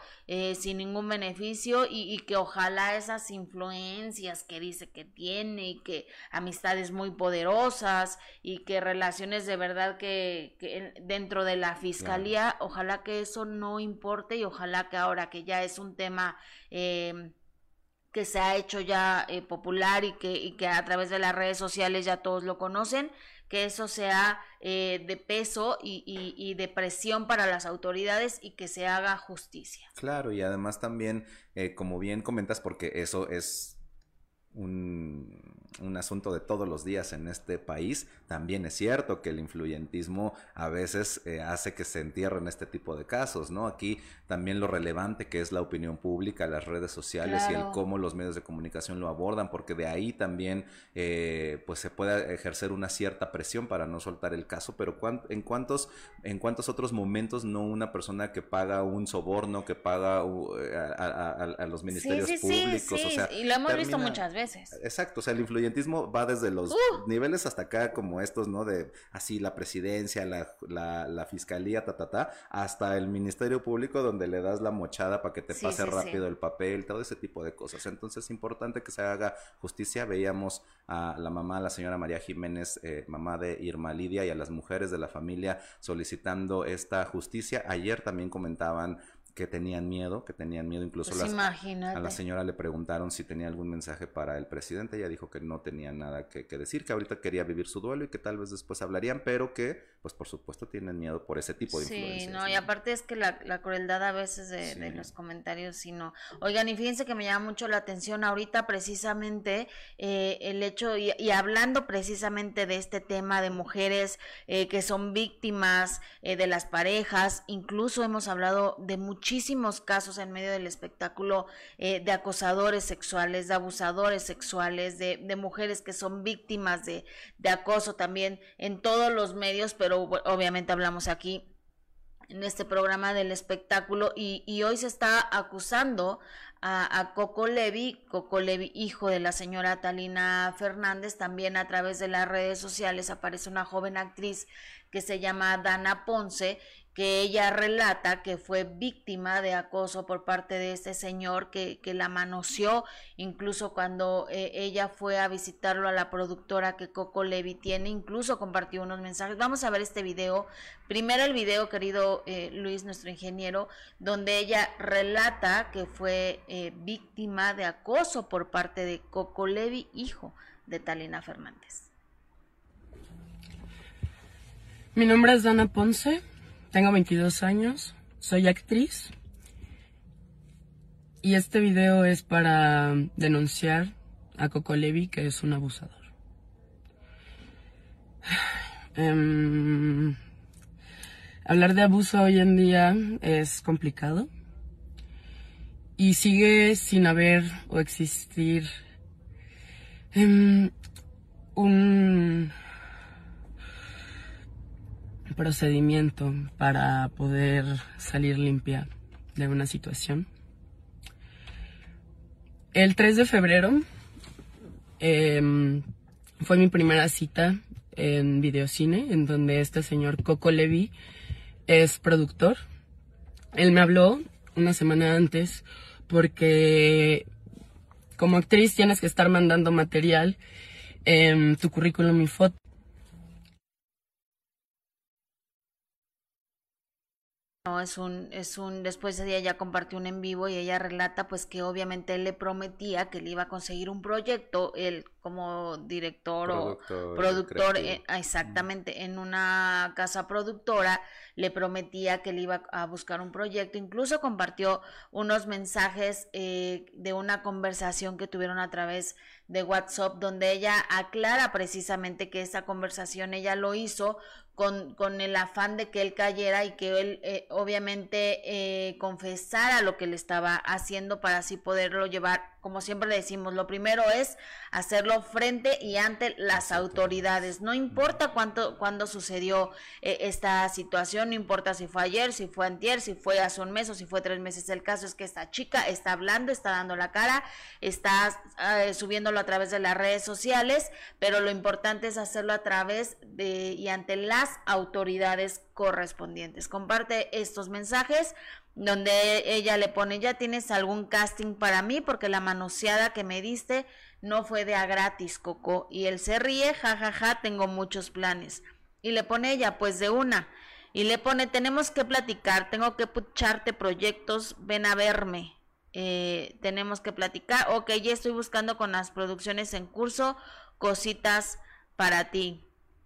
sin ningún beneficio y, y, que ojalá esas influencias que dice que tiene y que amistades muy poderosas y que relaciones de verdad que, que dentro de la fiscalía, ojalá que eso no importe y ojalá que ahora que ya es un tema eh, que se ha hecho ya eh, popular y que, a través de las redes sociales ya todos lo conocen, que eso sea eh, de peso y, y, de presión para las autoridades y que se haga justicia. Claro, y además también, como bien comentas, porque eso es un, un, asunto de todos los días en este país. También es cierto que el influyentismo a veces eh, hace que se entierren este tipo de casos, ¿no? Aquí también lo relevante que es la opinión pública, las redes sociales y el cómo los medios de comunicación lo abordan, porque de ahí también eh, pues se puede ejercer una cierta presión para no soltar el caso, pero en cuántos en cuántos otros momentos no una persona que paga un soborno, que paga uh, a, los ministerios públicos, o sea, y lo hemos visto muchas veces. Exacto, o sea, el influyentismo va desde los uh. niveles hasta acá como estos, ¿no? De así la presidencia, la, la, la fiscalía, ta, ta, ta, hasta el ministerio público donde le das la mochada para que te pase rápido el papel, todo ese tipo de cosas. Entonces es importante que se haga justicia. Veíamos a la mamá, la señora María Jiménez, eh, mamá de Irma Lidia, y a las mujeres de la familia solicitando esta justicia. Ayer también comentaban que tenían miedo, que tenían miedo. Incluso pues a la señora le preguntaron si tenía algún mensaje para el presidente, ella dijo que no tenía nada que, decir, que ahorita quería vivir su duelo y que tal vez después hablarían, pero que pues por supuesto tienen miedo por ese tipo de sí, Sí, no, y aparte es que la, crueldad a veces de, los comentarios, si no. Oigan, y fíjense que me llama mucho la atención ahorita precisamente eh, el hecho, y, hablando precisamente de este tema de mujeres eh, que son víctimas eh, de las parejas, incluso hemos hablado de muchos muchísimos casos en medio del espectáculo eh, de acosadores sexuales, de abusadores sexuales, de, mujeres que son víctimas de, acoso también en todos los medios, pero obviamente hablamos aquí en este programa del espectáculo y, hoy se está acusando a, a, Coco Levi, Coco Levi, hijo de la señora Talina Fernández, también a través de las redes sociales aparece una joven actriz que se llama Dana Ponce que ella relata que fue víctima de acoso por parte de este señor que, que la manoseó, incluso cuando eh, ella fue a visitarlo a la productora que Coco Levi tiene, incluso compartió unos mensajes. Vamos a ver este video. Primero el video, querido eh, Luis, nuestro ingeniero, donde ella relata que fue eh, víctima de acoso por parte de Coco Levi, hijo de Talina Fernández. Mi nombre es Dana Ponce. Tengo 22 años, soy actriz y este video es para denunciar a Coco Levi que es un abusador. Em, Hablar de abuso hoy en día es complicado y sigue sin haber o existir em, un procedimiento para poder salir limpia de una situación. El 3 de febrero em, fue mi primera cita en videocine, en donde este señor Coco Levy es productor. Él me habló una semana antes porque como actriz tienes que estar mandando material, en tu currículum y foto. No, es un, es un, después ella ya compartió un en vivo y ella relata pues que obviamente él le prometía que le iba a conseguir un proyecto, él como director Productor, o productor, eh, exactamente, en una casa productora, le prometía que le iba a buscar un proyecto, incluso compartió unos mensajes eh, de una conversación que tuvieron a través de WhatsApp, donde ella aclara precisamente que esa conversación ella lo hizo con, con el afán de que él cayera y que él eh, obviamente eh, confesara lo que le estaba haciendo para así poderlo llevar, como siempre le decimos, lo primero es hacerlo frente y ante las autoridades. No importa cuánto, cuándo sucedió eh, esta situación, no importa si fue ayer, si fue antier, si fue hace un mes o si fue tres meses. El caso es que esta chica está hablando, está dando la cara, está eh, a través de las redes sociales, pero lo importante es hacerlo a través de y ante las autoridades correspondientes. Comparte estos mensajes donde ella le pone, ya tienes algún casting para mí porque la manoseada que me diste no fue de a gratis, Coco. Y él se ríe, jajaja, ja, ja, tengo muchos planes. Y le pone ella, pues de una. Y le pone, tenemos que platicar, tengo que pucharte proyectos, ven a verme. Eh, tenemos que platicar. Ok, ya estoy buscando con las producciones en curso cositas para ti.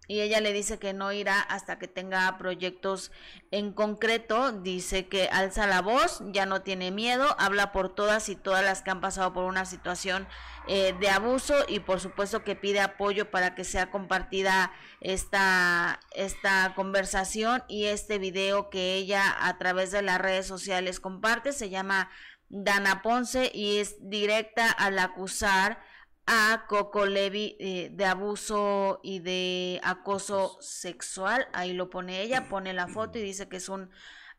Y ella le dice que no irá hasta que tenga proyectos en concreto. Dice que alza la voz, ya no tiene miedo, habla por todas y todas las que han pasado por una situación eh, de abuso y por supuesto que pide apoyo para que sea compartida esta, esta conversación y este video que ella a través de las redes sociales comparte. Se llama Dana Ponce y es directa al acusar a Coco Levi eh, de abuso y de acoso sexual. Ahí lo pone ella, pone la foto y dice que es un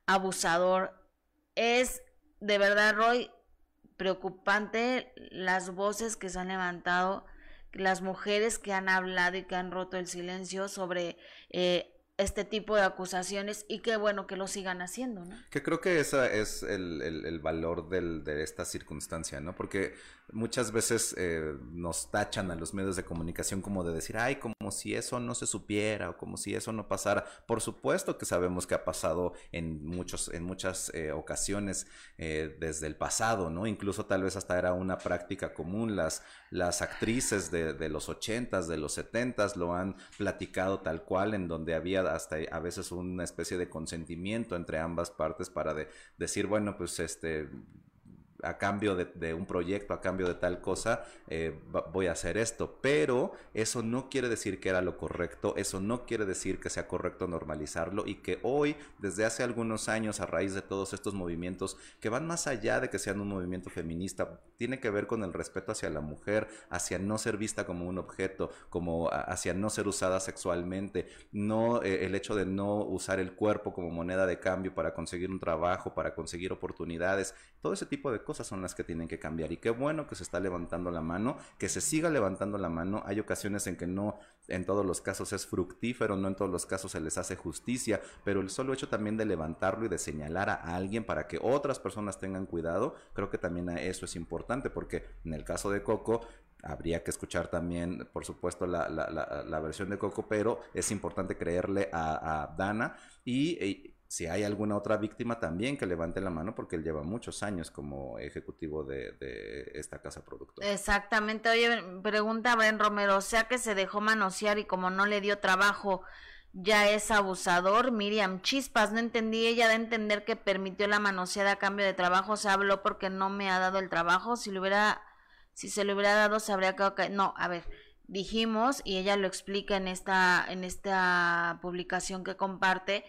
abusador. Es de verdad, Roy, preocupante las voces que se han levantado, las mujeres que han hablado y que han roto el silencio sobre eh, este tipo de acusaciones y qué bueno que lo sigan haciendo, ¿no? Que creo que ese es el, el, el valor del, de esta circunstancia, ¿no? Porque muchas veces eh, nos tachan a los medios de comunicación como de decir, ay, como si eso no se supiera o como si eso no pasara. Por supuesto que sabemos que ha pasado en, muchos, en muchas eh, ocasiones eh, desde el pasado, ¿no? Incluso tal vez hasta era una práctica común. Las, las actrices de, los ochentas, de los setentas lo han platicado tal cual, en donde había hasta a veces una especie de consentimiento entre ambas partes para de, decir, bueno, pues este a cambio de, un proyecto, a cambio de tal cosa, eh, voy a hacer esto. Pero eso no quiere decir que era lo correcto, eso no quiere decir que sea correcto normalizarlo y que hoy, desde hace algunos años, a raíz de todos estos movimientos que van más allá de que sean un movimiento feminista, tiene que ver con el respeto hacia la mujer, hacia no ser vista como un objeto, como hacia no ser usada sexualmente, no eh, el hecho de no usar el cuerpo como moneda de cambio para conseguir un trabajo, para conseguir oportunidades, todo ese tipo de cosas son las que tienen que cambiar. Y qué bueno que se está levantando la mano, que se siga levantando la mano. Hay ocasiones en que no en todos los casos es fructífero, no en todos los casos se les hace justicia, pero el solo hecho también de levantarlo y de señalar a alguien para que otras personas tengan cuidado, creo que también eso es importante, porque en el caso de Coco, habría que escuchar también, por supuesto, la, la, la, la versión de Coco, pero es importante creerle a, a Dana y si hay alguna otra víctima también que levante la mano porque él lleva muchos años como ejecutivo de, de esta casa productora. Exactamente. Oye, pregunta Ben Romero, o sea que se dejó manosear y como no le dio trabajo, ya es abusador. Miriam Chispas, no entendí, ella de entender que permitió la manoseada a cambio de trabajo, se habló porque no me ha dado el trabajo, si le hubiera, si se le hubiera dado, se habría quedado, no, a ver, dijimos, y ella lo explica en esta, en esta publicación que comparte,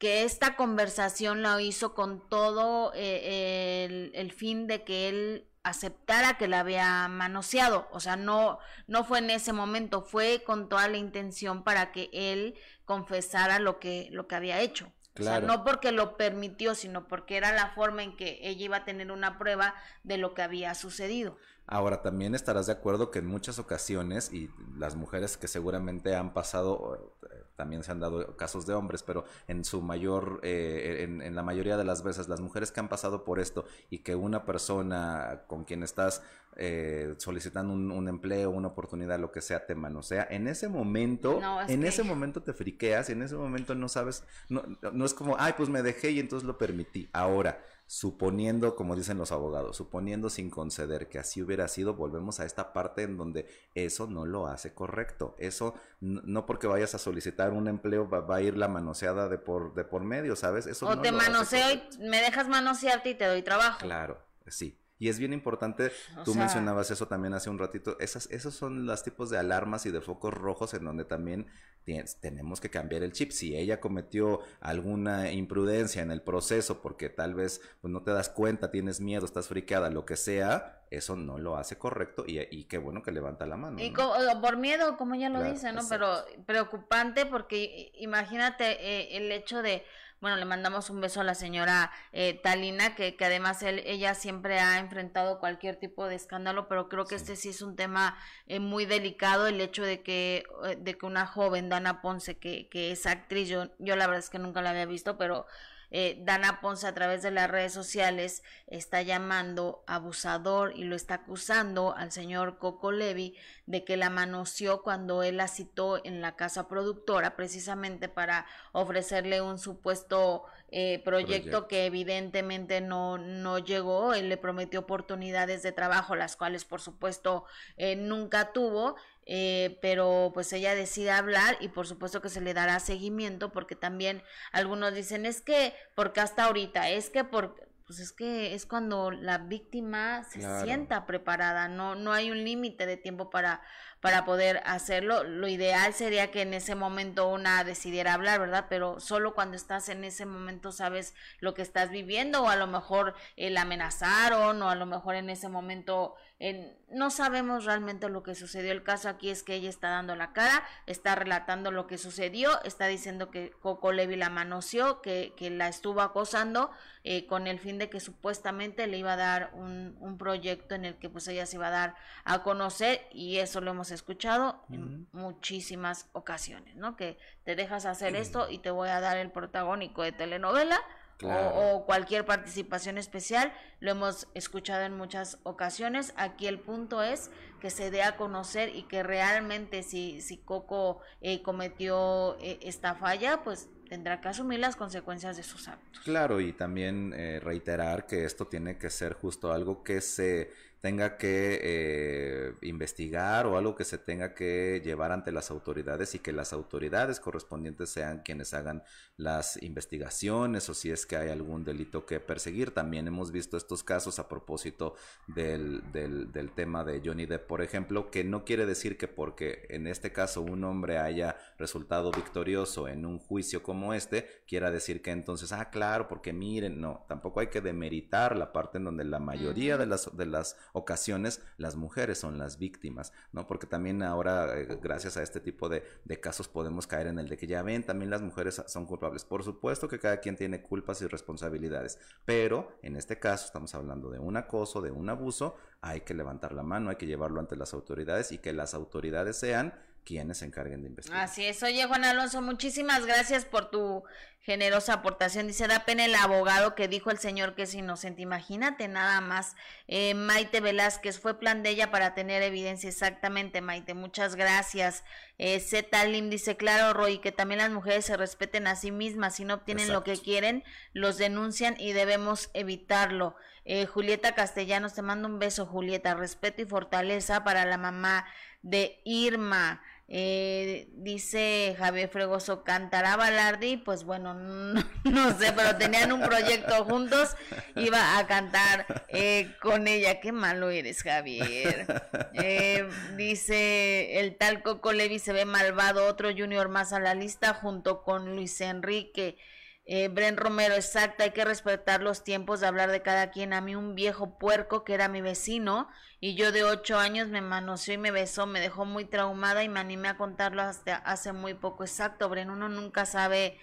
que esta conversación la hizo con todo eh, el, el fin de que él aceptara que la había manoseado, o sea, no no fue en ese momento, fue con toda la intención para que él confesara lo que lo que había hecho. O sea, Claro. no porque lo permitió, sino porque era la forma en que ella iba a tener una prueba de lo que había sucedido. Ahora, también estarás de acuerdo que en muchas ocasiones, y las mujeres que seguramente han pasado, eh, también se han dado casos de hombres, pero en su mayor, eh, en, en la mayoría de las veces, las mujeres que han pasado por esto y que una persona con quien estás eh, solicitando un, un empleo, una oportunidad, lo que sea, te manosea, en ese momento, No, es en que- ese momento te friqueas, y en ese momento no sabes, no, no es como, ay, pues me dejé y entonces lo permití. Ahora, suponiendo, como dicen los abogados, suponiendo sin conceder que así hubiera sido, volvemos a esta parte en donde eso no lo hace correcto. Eso, no porque vayas a solicitar un empleo va, va a ir la manoseada de por, de por medio, ¿sabes? Eso o no te manoseo y me dejas manosearte y te doy trabajo. Claro, sí. Y es bien importante, O tú sea- mencionabas eso también hace un ratito, esas, esos son los tipos de alarmas y de focos rojos en donde también tienes- tenemos que cambiar el chip. Si ella cometió alguna imprudencia en el proceso porque tal vez pues, no te das cuenta, tienes miedo, estás friqueada, lo que sea, eso no lo hace correcto y, y qué bueno que levanta la mano. Y ¿no? por miedo, como ella lo Claro, dice, ¿no? exacto. Pero preocupante porque imagínate eh, el hecho de, bueno, le mandamos un beso a la señora eh, Talina, que, que además él, ella siempre ha enfrentado cualquier tipo de escándalo, pero creo que este sí es un tema eh, muy delicado, el hecho de que, eh, de que una joven, Dana Ponce, que, que es actriz, yo, yo la verdad es que nunca la había visto, pero eh, Dana Ponce a través de las redes sociales está llamando abusador y lo está acusando al señor Coco Levi de que la manoseó cuando él la citó en la casa productora precisamente para ofrecerle un supuesto eh, proyecto, Proyecto. que evidentemente no, no llegó. Él le prometió oportunidades de trabajo, las cuales por supuesto eh, nunca tuvo. eh, pero pues ella decide hablar y por supuesto que se le dará seguimiento porque también algunos dicen es que porque hasta ahorita es que por pues es que es cuando la víctima se Claro. sienta preparada no no hay un límite de tiempo para para poder hacerlo lo ideal sería que en ese momento una decidiera hablar verdad pero solo cuando estás en ese momento sabes lo que estás viviendo o a lo mejor eh, la amenazaron o a lo mejor en ese momento en- no sabemos realmente lo que sucedió. El caso aquí es que ella está dando la cara, está relatando lo que sucedió, está diciendo que Coco Levi la manoseó, que, que la estuvo acosando eh, con el fin de que supuestamente le iba a dar un, un proyecto en el que pues ella se iba a dar a conocer y eso lo hemos escuchado en muchísimas ocasiones, ¿no? Que te dejas hacer esto y te voy a dar el protagónico de telenovela o- cualquier participación especial, lo hemos escuchado en muchas ocasiones. Aquí el punto es que se dé a conocer y que realmente si, si Coco eh, cometió eh, esta falla, pues tendrá que asumir las consecuencias de sus actos. Claro, y también eh, reiterar que esto tiene que ser justo algo que se tenga que eh, investigar o algo que se tenga que llevar ante las autoridades y que las autoridades correspondientes sean quienes hagan las investigaciones o si es que hay algún delito que perseguir. También hemos visto estos casos a propósito del, del, del tema de Johnny Depp, por ejemplo, que no quiere decir que porque en este caso un hombre haya resultado victorioso en un juicio como este, quiera decir que entonces, ah, claro, porque miren, no, tampoco hay que demeritar la parte en donde la mayoría de las, de las ocasiones las mujeres son las víctimas, ¿no? Porque también ahora, eh, gracias a este tipo de, de casos, podemos caer en el de que ya ven, también las mujeres son culpables. Por supuesto que cada quien tiene culpas y responsabilidades, pero en este caso estamos hablando de un acoso, de un abuso, hay que levantar la mano, hay que llevarlo ante las autoridades y que las autoridades sean quienes se encarguen de investigar. Así es. Oye, Juan Alonso, muchísimas gracias por tu generosa aportación. Dice, da pena el abogado que dijo el señor que es inocente. Imagínate nada más. Eh, Maite Velázquez, fue plan de ella para tener evidencia. Exactamente, Maite. Muchas gracias. Eh, Z Lim dice, claro, Roy, que también las mujeres se respeten a sí mismas. Si no obtienen lo que quieren, los denuncian y debemos evitarlo. Eh, Julieta Castellanos, te mando un beso, Julieta. Respeto y fortaleza para la mamá de Irma. Eh, dice Javier Fregoso, ¿cantará Balardi? Pues bueno, no, sé, pero tenían un proyecto juntos, iba a cantar eh, con ella. Qué malo eres, Javier. Eh, dice, el tal Coco Levi se ve malvado, otro junior más a la lista junto con Luis Enrique. Eh, Bren Romero, exacto, hay que respetar los tiempos de hablar de cada quien. A mí un viejo puerco que era mi vecino y yo de ocho años me manoseó y me besó, me dejó muy traumada y me animé a contarlo hasta hace muy poco. Exacto, Bren, uno nunca sabe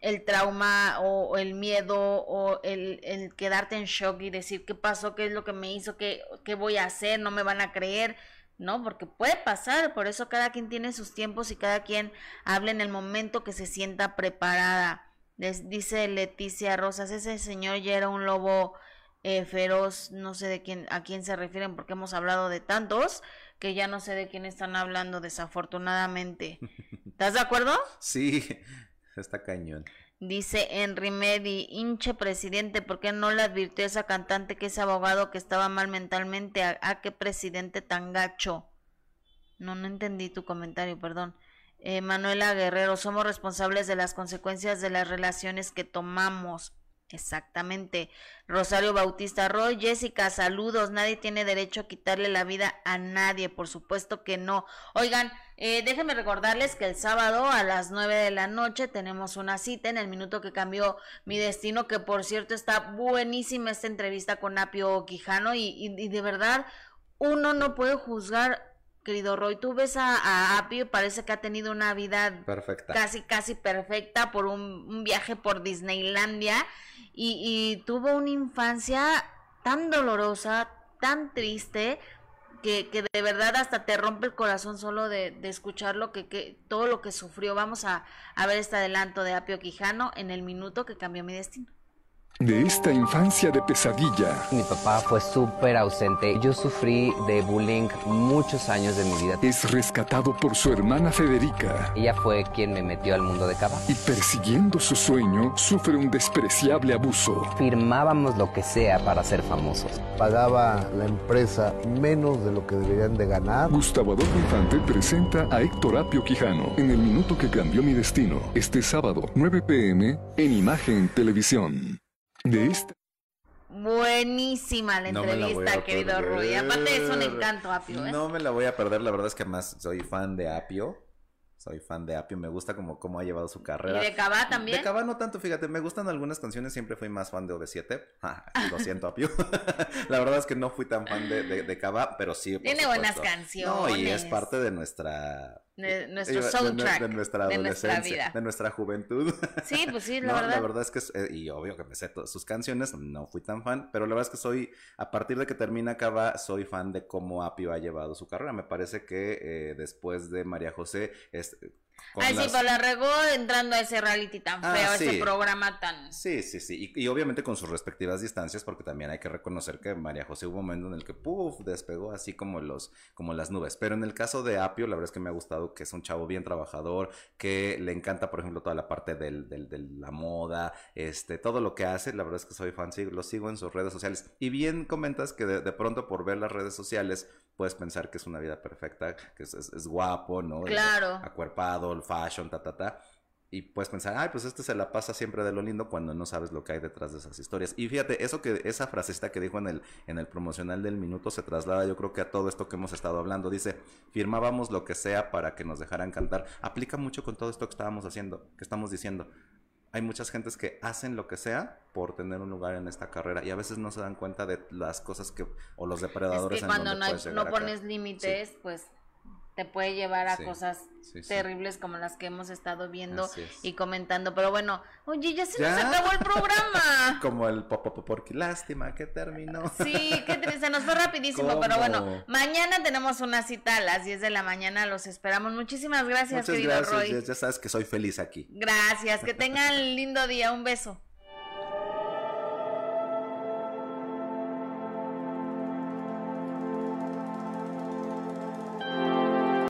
el trauma o, el miedo o el, el, quedarte en shock y decir qué pasó, qué es lo que me hizo, qué, qué voy a hacer, no me van a creer. ¿no? Porque puede pasar, por eso cada quien tiene sus tiempos y cada quien habla en el momento que se sienta preparada. Les dice Leticia Rosas, ese señor ya era un lobo eh, feroz, no sé de quién, a quién se refieren porque hemos hablado de tantos que ya no sé de quién están hablando desafortunadamente. ¿Estás de acuerdo? Sí, está cañón. Dice Henry Medi, hinche presidente, ¿por qué no le advirtió a esa cantante que ese abogado que estaba mal mentalmente? ¿A, a qué presidente tan gacho? No, no entendí tu comentario, perdón. Eh, Manuela Guerrero, somos responsables de las consecuencias de las relaciones que tomamos. Exactamente. Rosario Bautista Roy, Jessica, saludos. Nadie tiene derecho a quitarle la vida a nadie, por supuesto que no. Oigan, eh, déjenme recordarles que el sábado a las 9 de la noche tenemos una cita en el minuto que cambió mi destino, que por cierto está buenísima esta entrevista con Apio Quijano y, y, y de verdad uno no puede juzgar querido Roy, tú ves a, a Apio, parece que ha tenido una vida perfecta. casi, casi perfecta por un, un viaje por Disneylandia y, y, tuvo una infancia tan dolorosa, tan triste, que, que, de verdad hasta te rompe el corazón solo de, de escuchar lo que, que, todo lo que sufrió. Vamos a, a ver este adelanto de Apio Quijano en el minuto que cambió mi destino de esta infancia de pesadilla. Mi papá fue súper ausente. Yo sufrí de bullying muchos años de mi vida. Es rescatado por su hermana Federica. Ella fue quien me metió al mundo de Cava. Y persiguiendo su sueño, sufre un despreciable abuso. Firmábamos lo que sea para ser famosos. Pagaba la empresa menos de lo que deberían de ganar. Gustavo Adolfo Infante presenta a Héctor Apio Quijano en El Minuto que Cambió Mi Destino. Este sábado, 9 pm, en Imagen Televisión de esta. Buenísima la entrevista, la querido Rui. Aparte es un encanto, Apio. ¿eh? No me la voy a perder, la verdad es que más soy fan de Apio. Soy fan de Apio, me gusta como cómo ha llevado su carrera. ¿Y de Cabá también? De Cabá no tanto, fíjate, me gustan algunas canciones, siempre fui más fan de OV7. Ah, lo siento, Apio. la verdad es que no fui tan fan de, de, de Cabá, pero sí. Tiene supuesto. buenas canciones. No, y es parte de nuestra de nuestro soundtrack de, de, nuestra adolescencia, de nuestra, vida. de nuestra juventud. Sí, pues sí, la no, verdad. La verdad es que, eh, y obvio que me sé todas sus canciones, no fui tan fan, pero la verdad es que soy, a partir de que termina Cava, soy fan de cómo Apio ha llevado su carrera. Me parece que eh, después de María José, es, Ay, las... sí, pero la regó entrando a ese reality tan feo, ah, sí. ese programa tan... Sí, sí, sí, y, y, obviamente con sus respectivas distancias, porque también hay que reconocer que María José hubo un momento en el que, puff, despegó así como, los, como las nubes. Pero en el caso de Apio, la verdad es que me ha gustado que es un chavo bien trabajador, que le encanta, por ejemplo, toda la parte del, del, de la moda, este, todo lo que hace, la verdad es que soy fan, sí, lo sigo en sus redes sociales. Y bien comentas que de, de pronto por ver las redes sociales puedes pensar que es una vida perfecta, que es, es, es guapo, ¿no? Claro. Acuerpado, el fashion, ta, ta, ta. Y puedes pensar, ay, pues este se la pasa siempre de lo lindo cuando no sabes lo que hay detrás de esas historias. Y fíjate, eso que, esa frasecita que dijo en el, en el promocional del minuto se traslada, yo creo que a todo esto que hemos estado hablando. Dice, firmábamos lo que sea para que nos dejaran cantar. Aplica mucho con todo esto que estábamos haciendo, que estamos diciendo. Hay muchas gentes que hacen lo que sea por tener un lugar en esta carrera y a veces no se dan cuenta de las cosas que, o los depredadores es que cuando no, hay, no pones límites, sí. pues te puede llevar a sí, cosas sí, terribles como las que hemos estado viendo y comentando. Pero bueno, oye, ya se ¿Ya? nos acabó el programa. como el popo porque lástima que terminó. Sí, que se nos fue rapidísimo, ¿Cómo? pero bueno, mañana tenemos una cita a las 10 de la mañana, los esperamos. Muchísimas gracias, Muchas querido gracias. Roy. Ya, ya sabes que soy feliz aquí. Gracias, que tengan lindo día, un beso.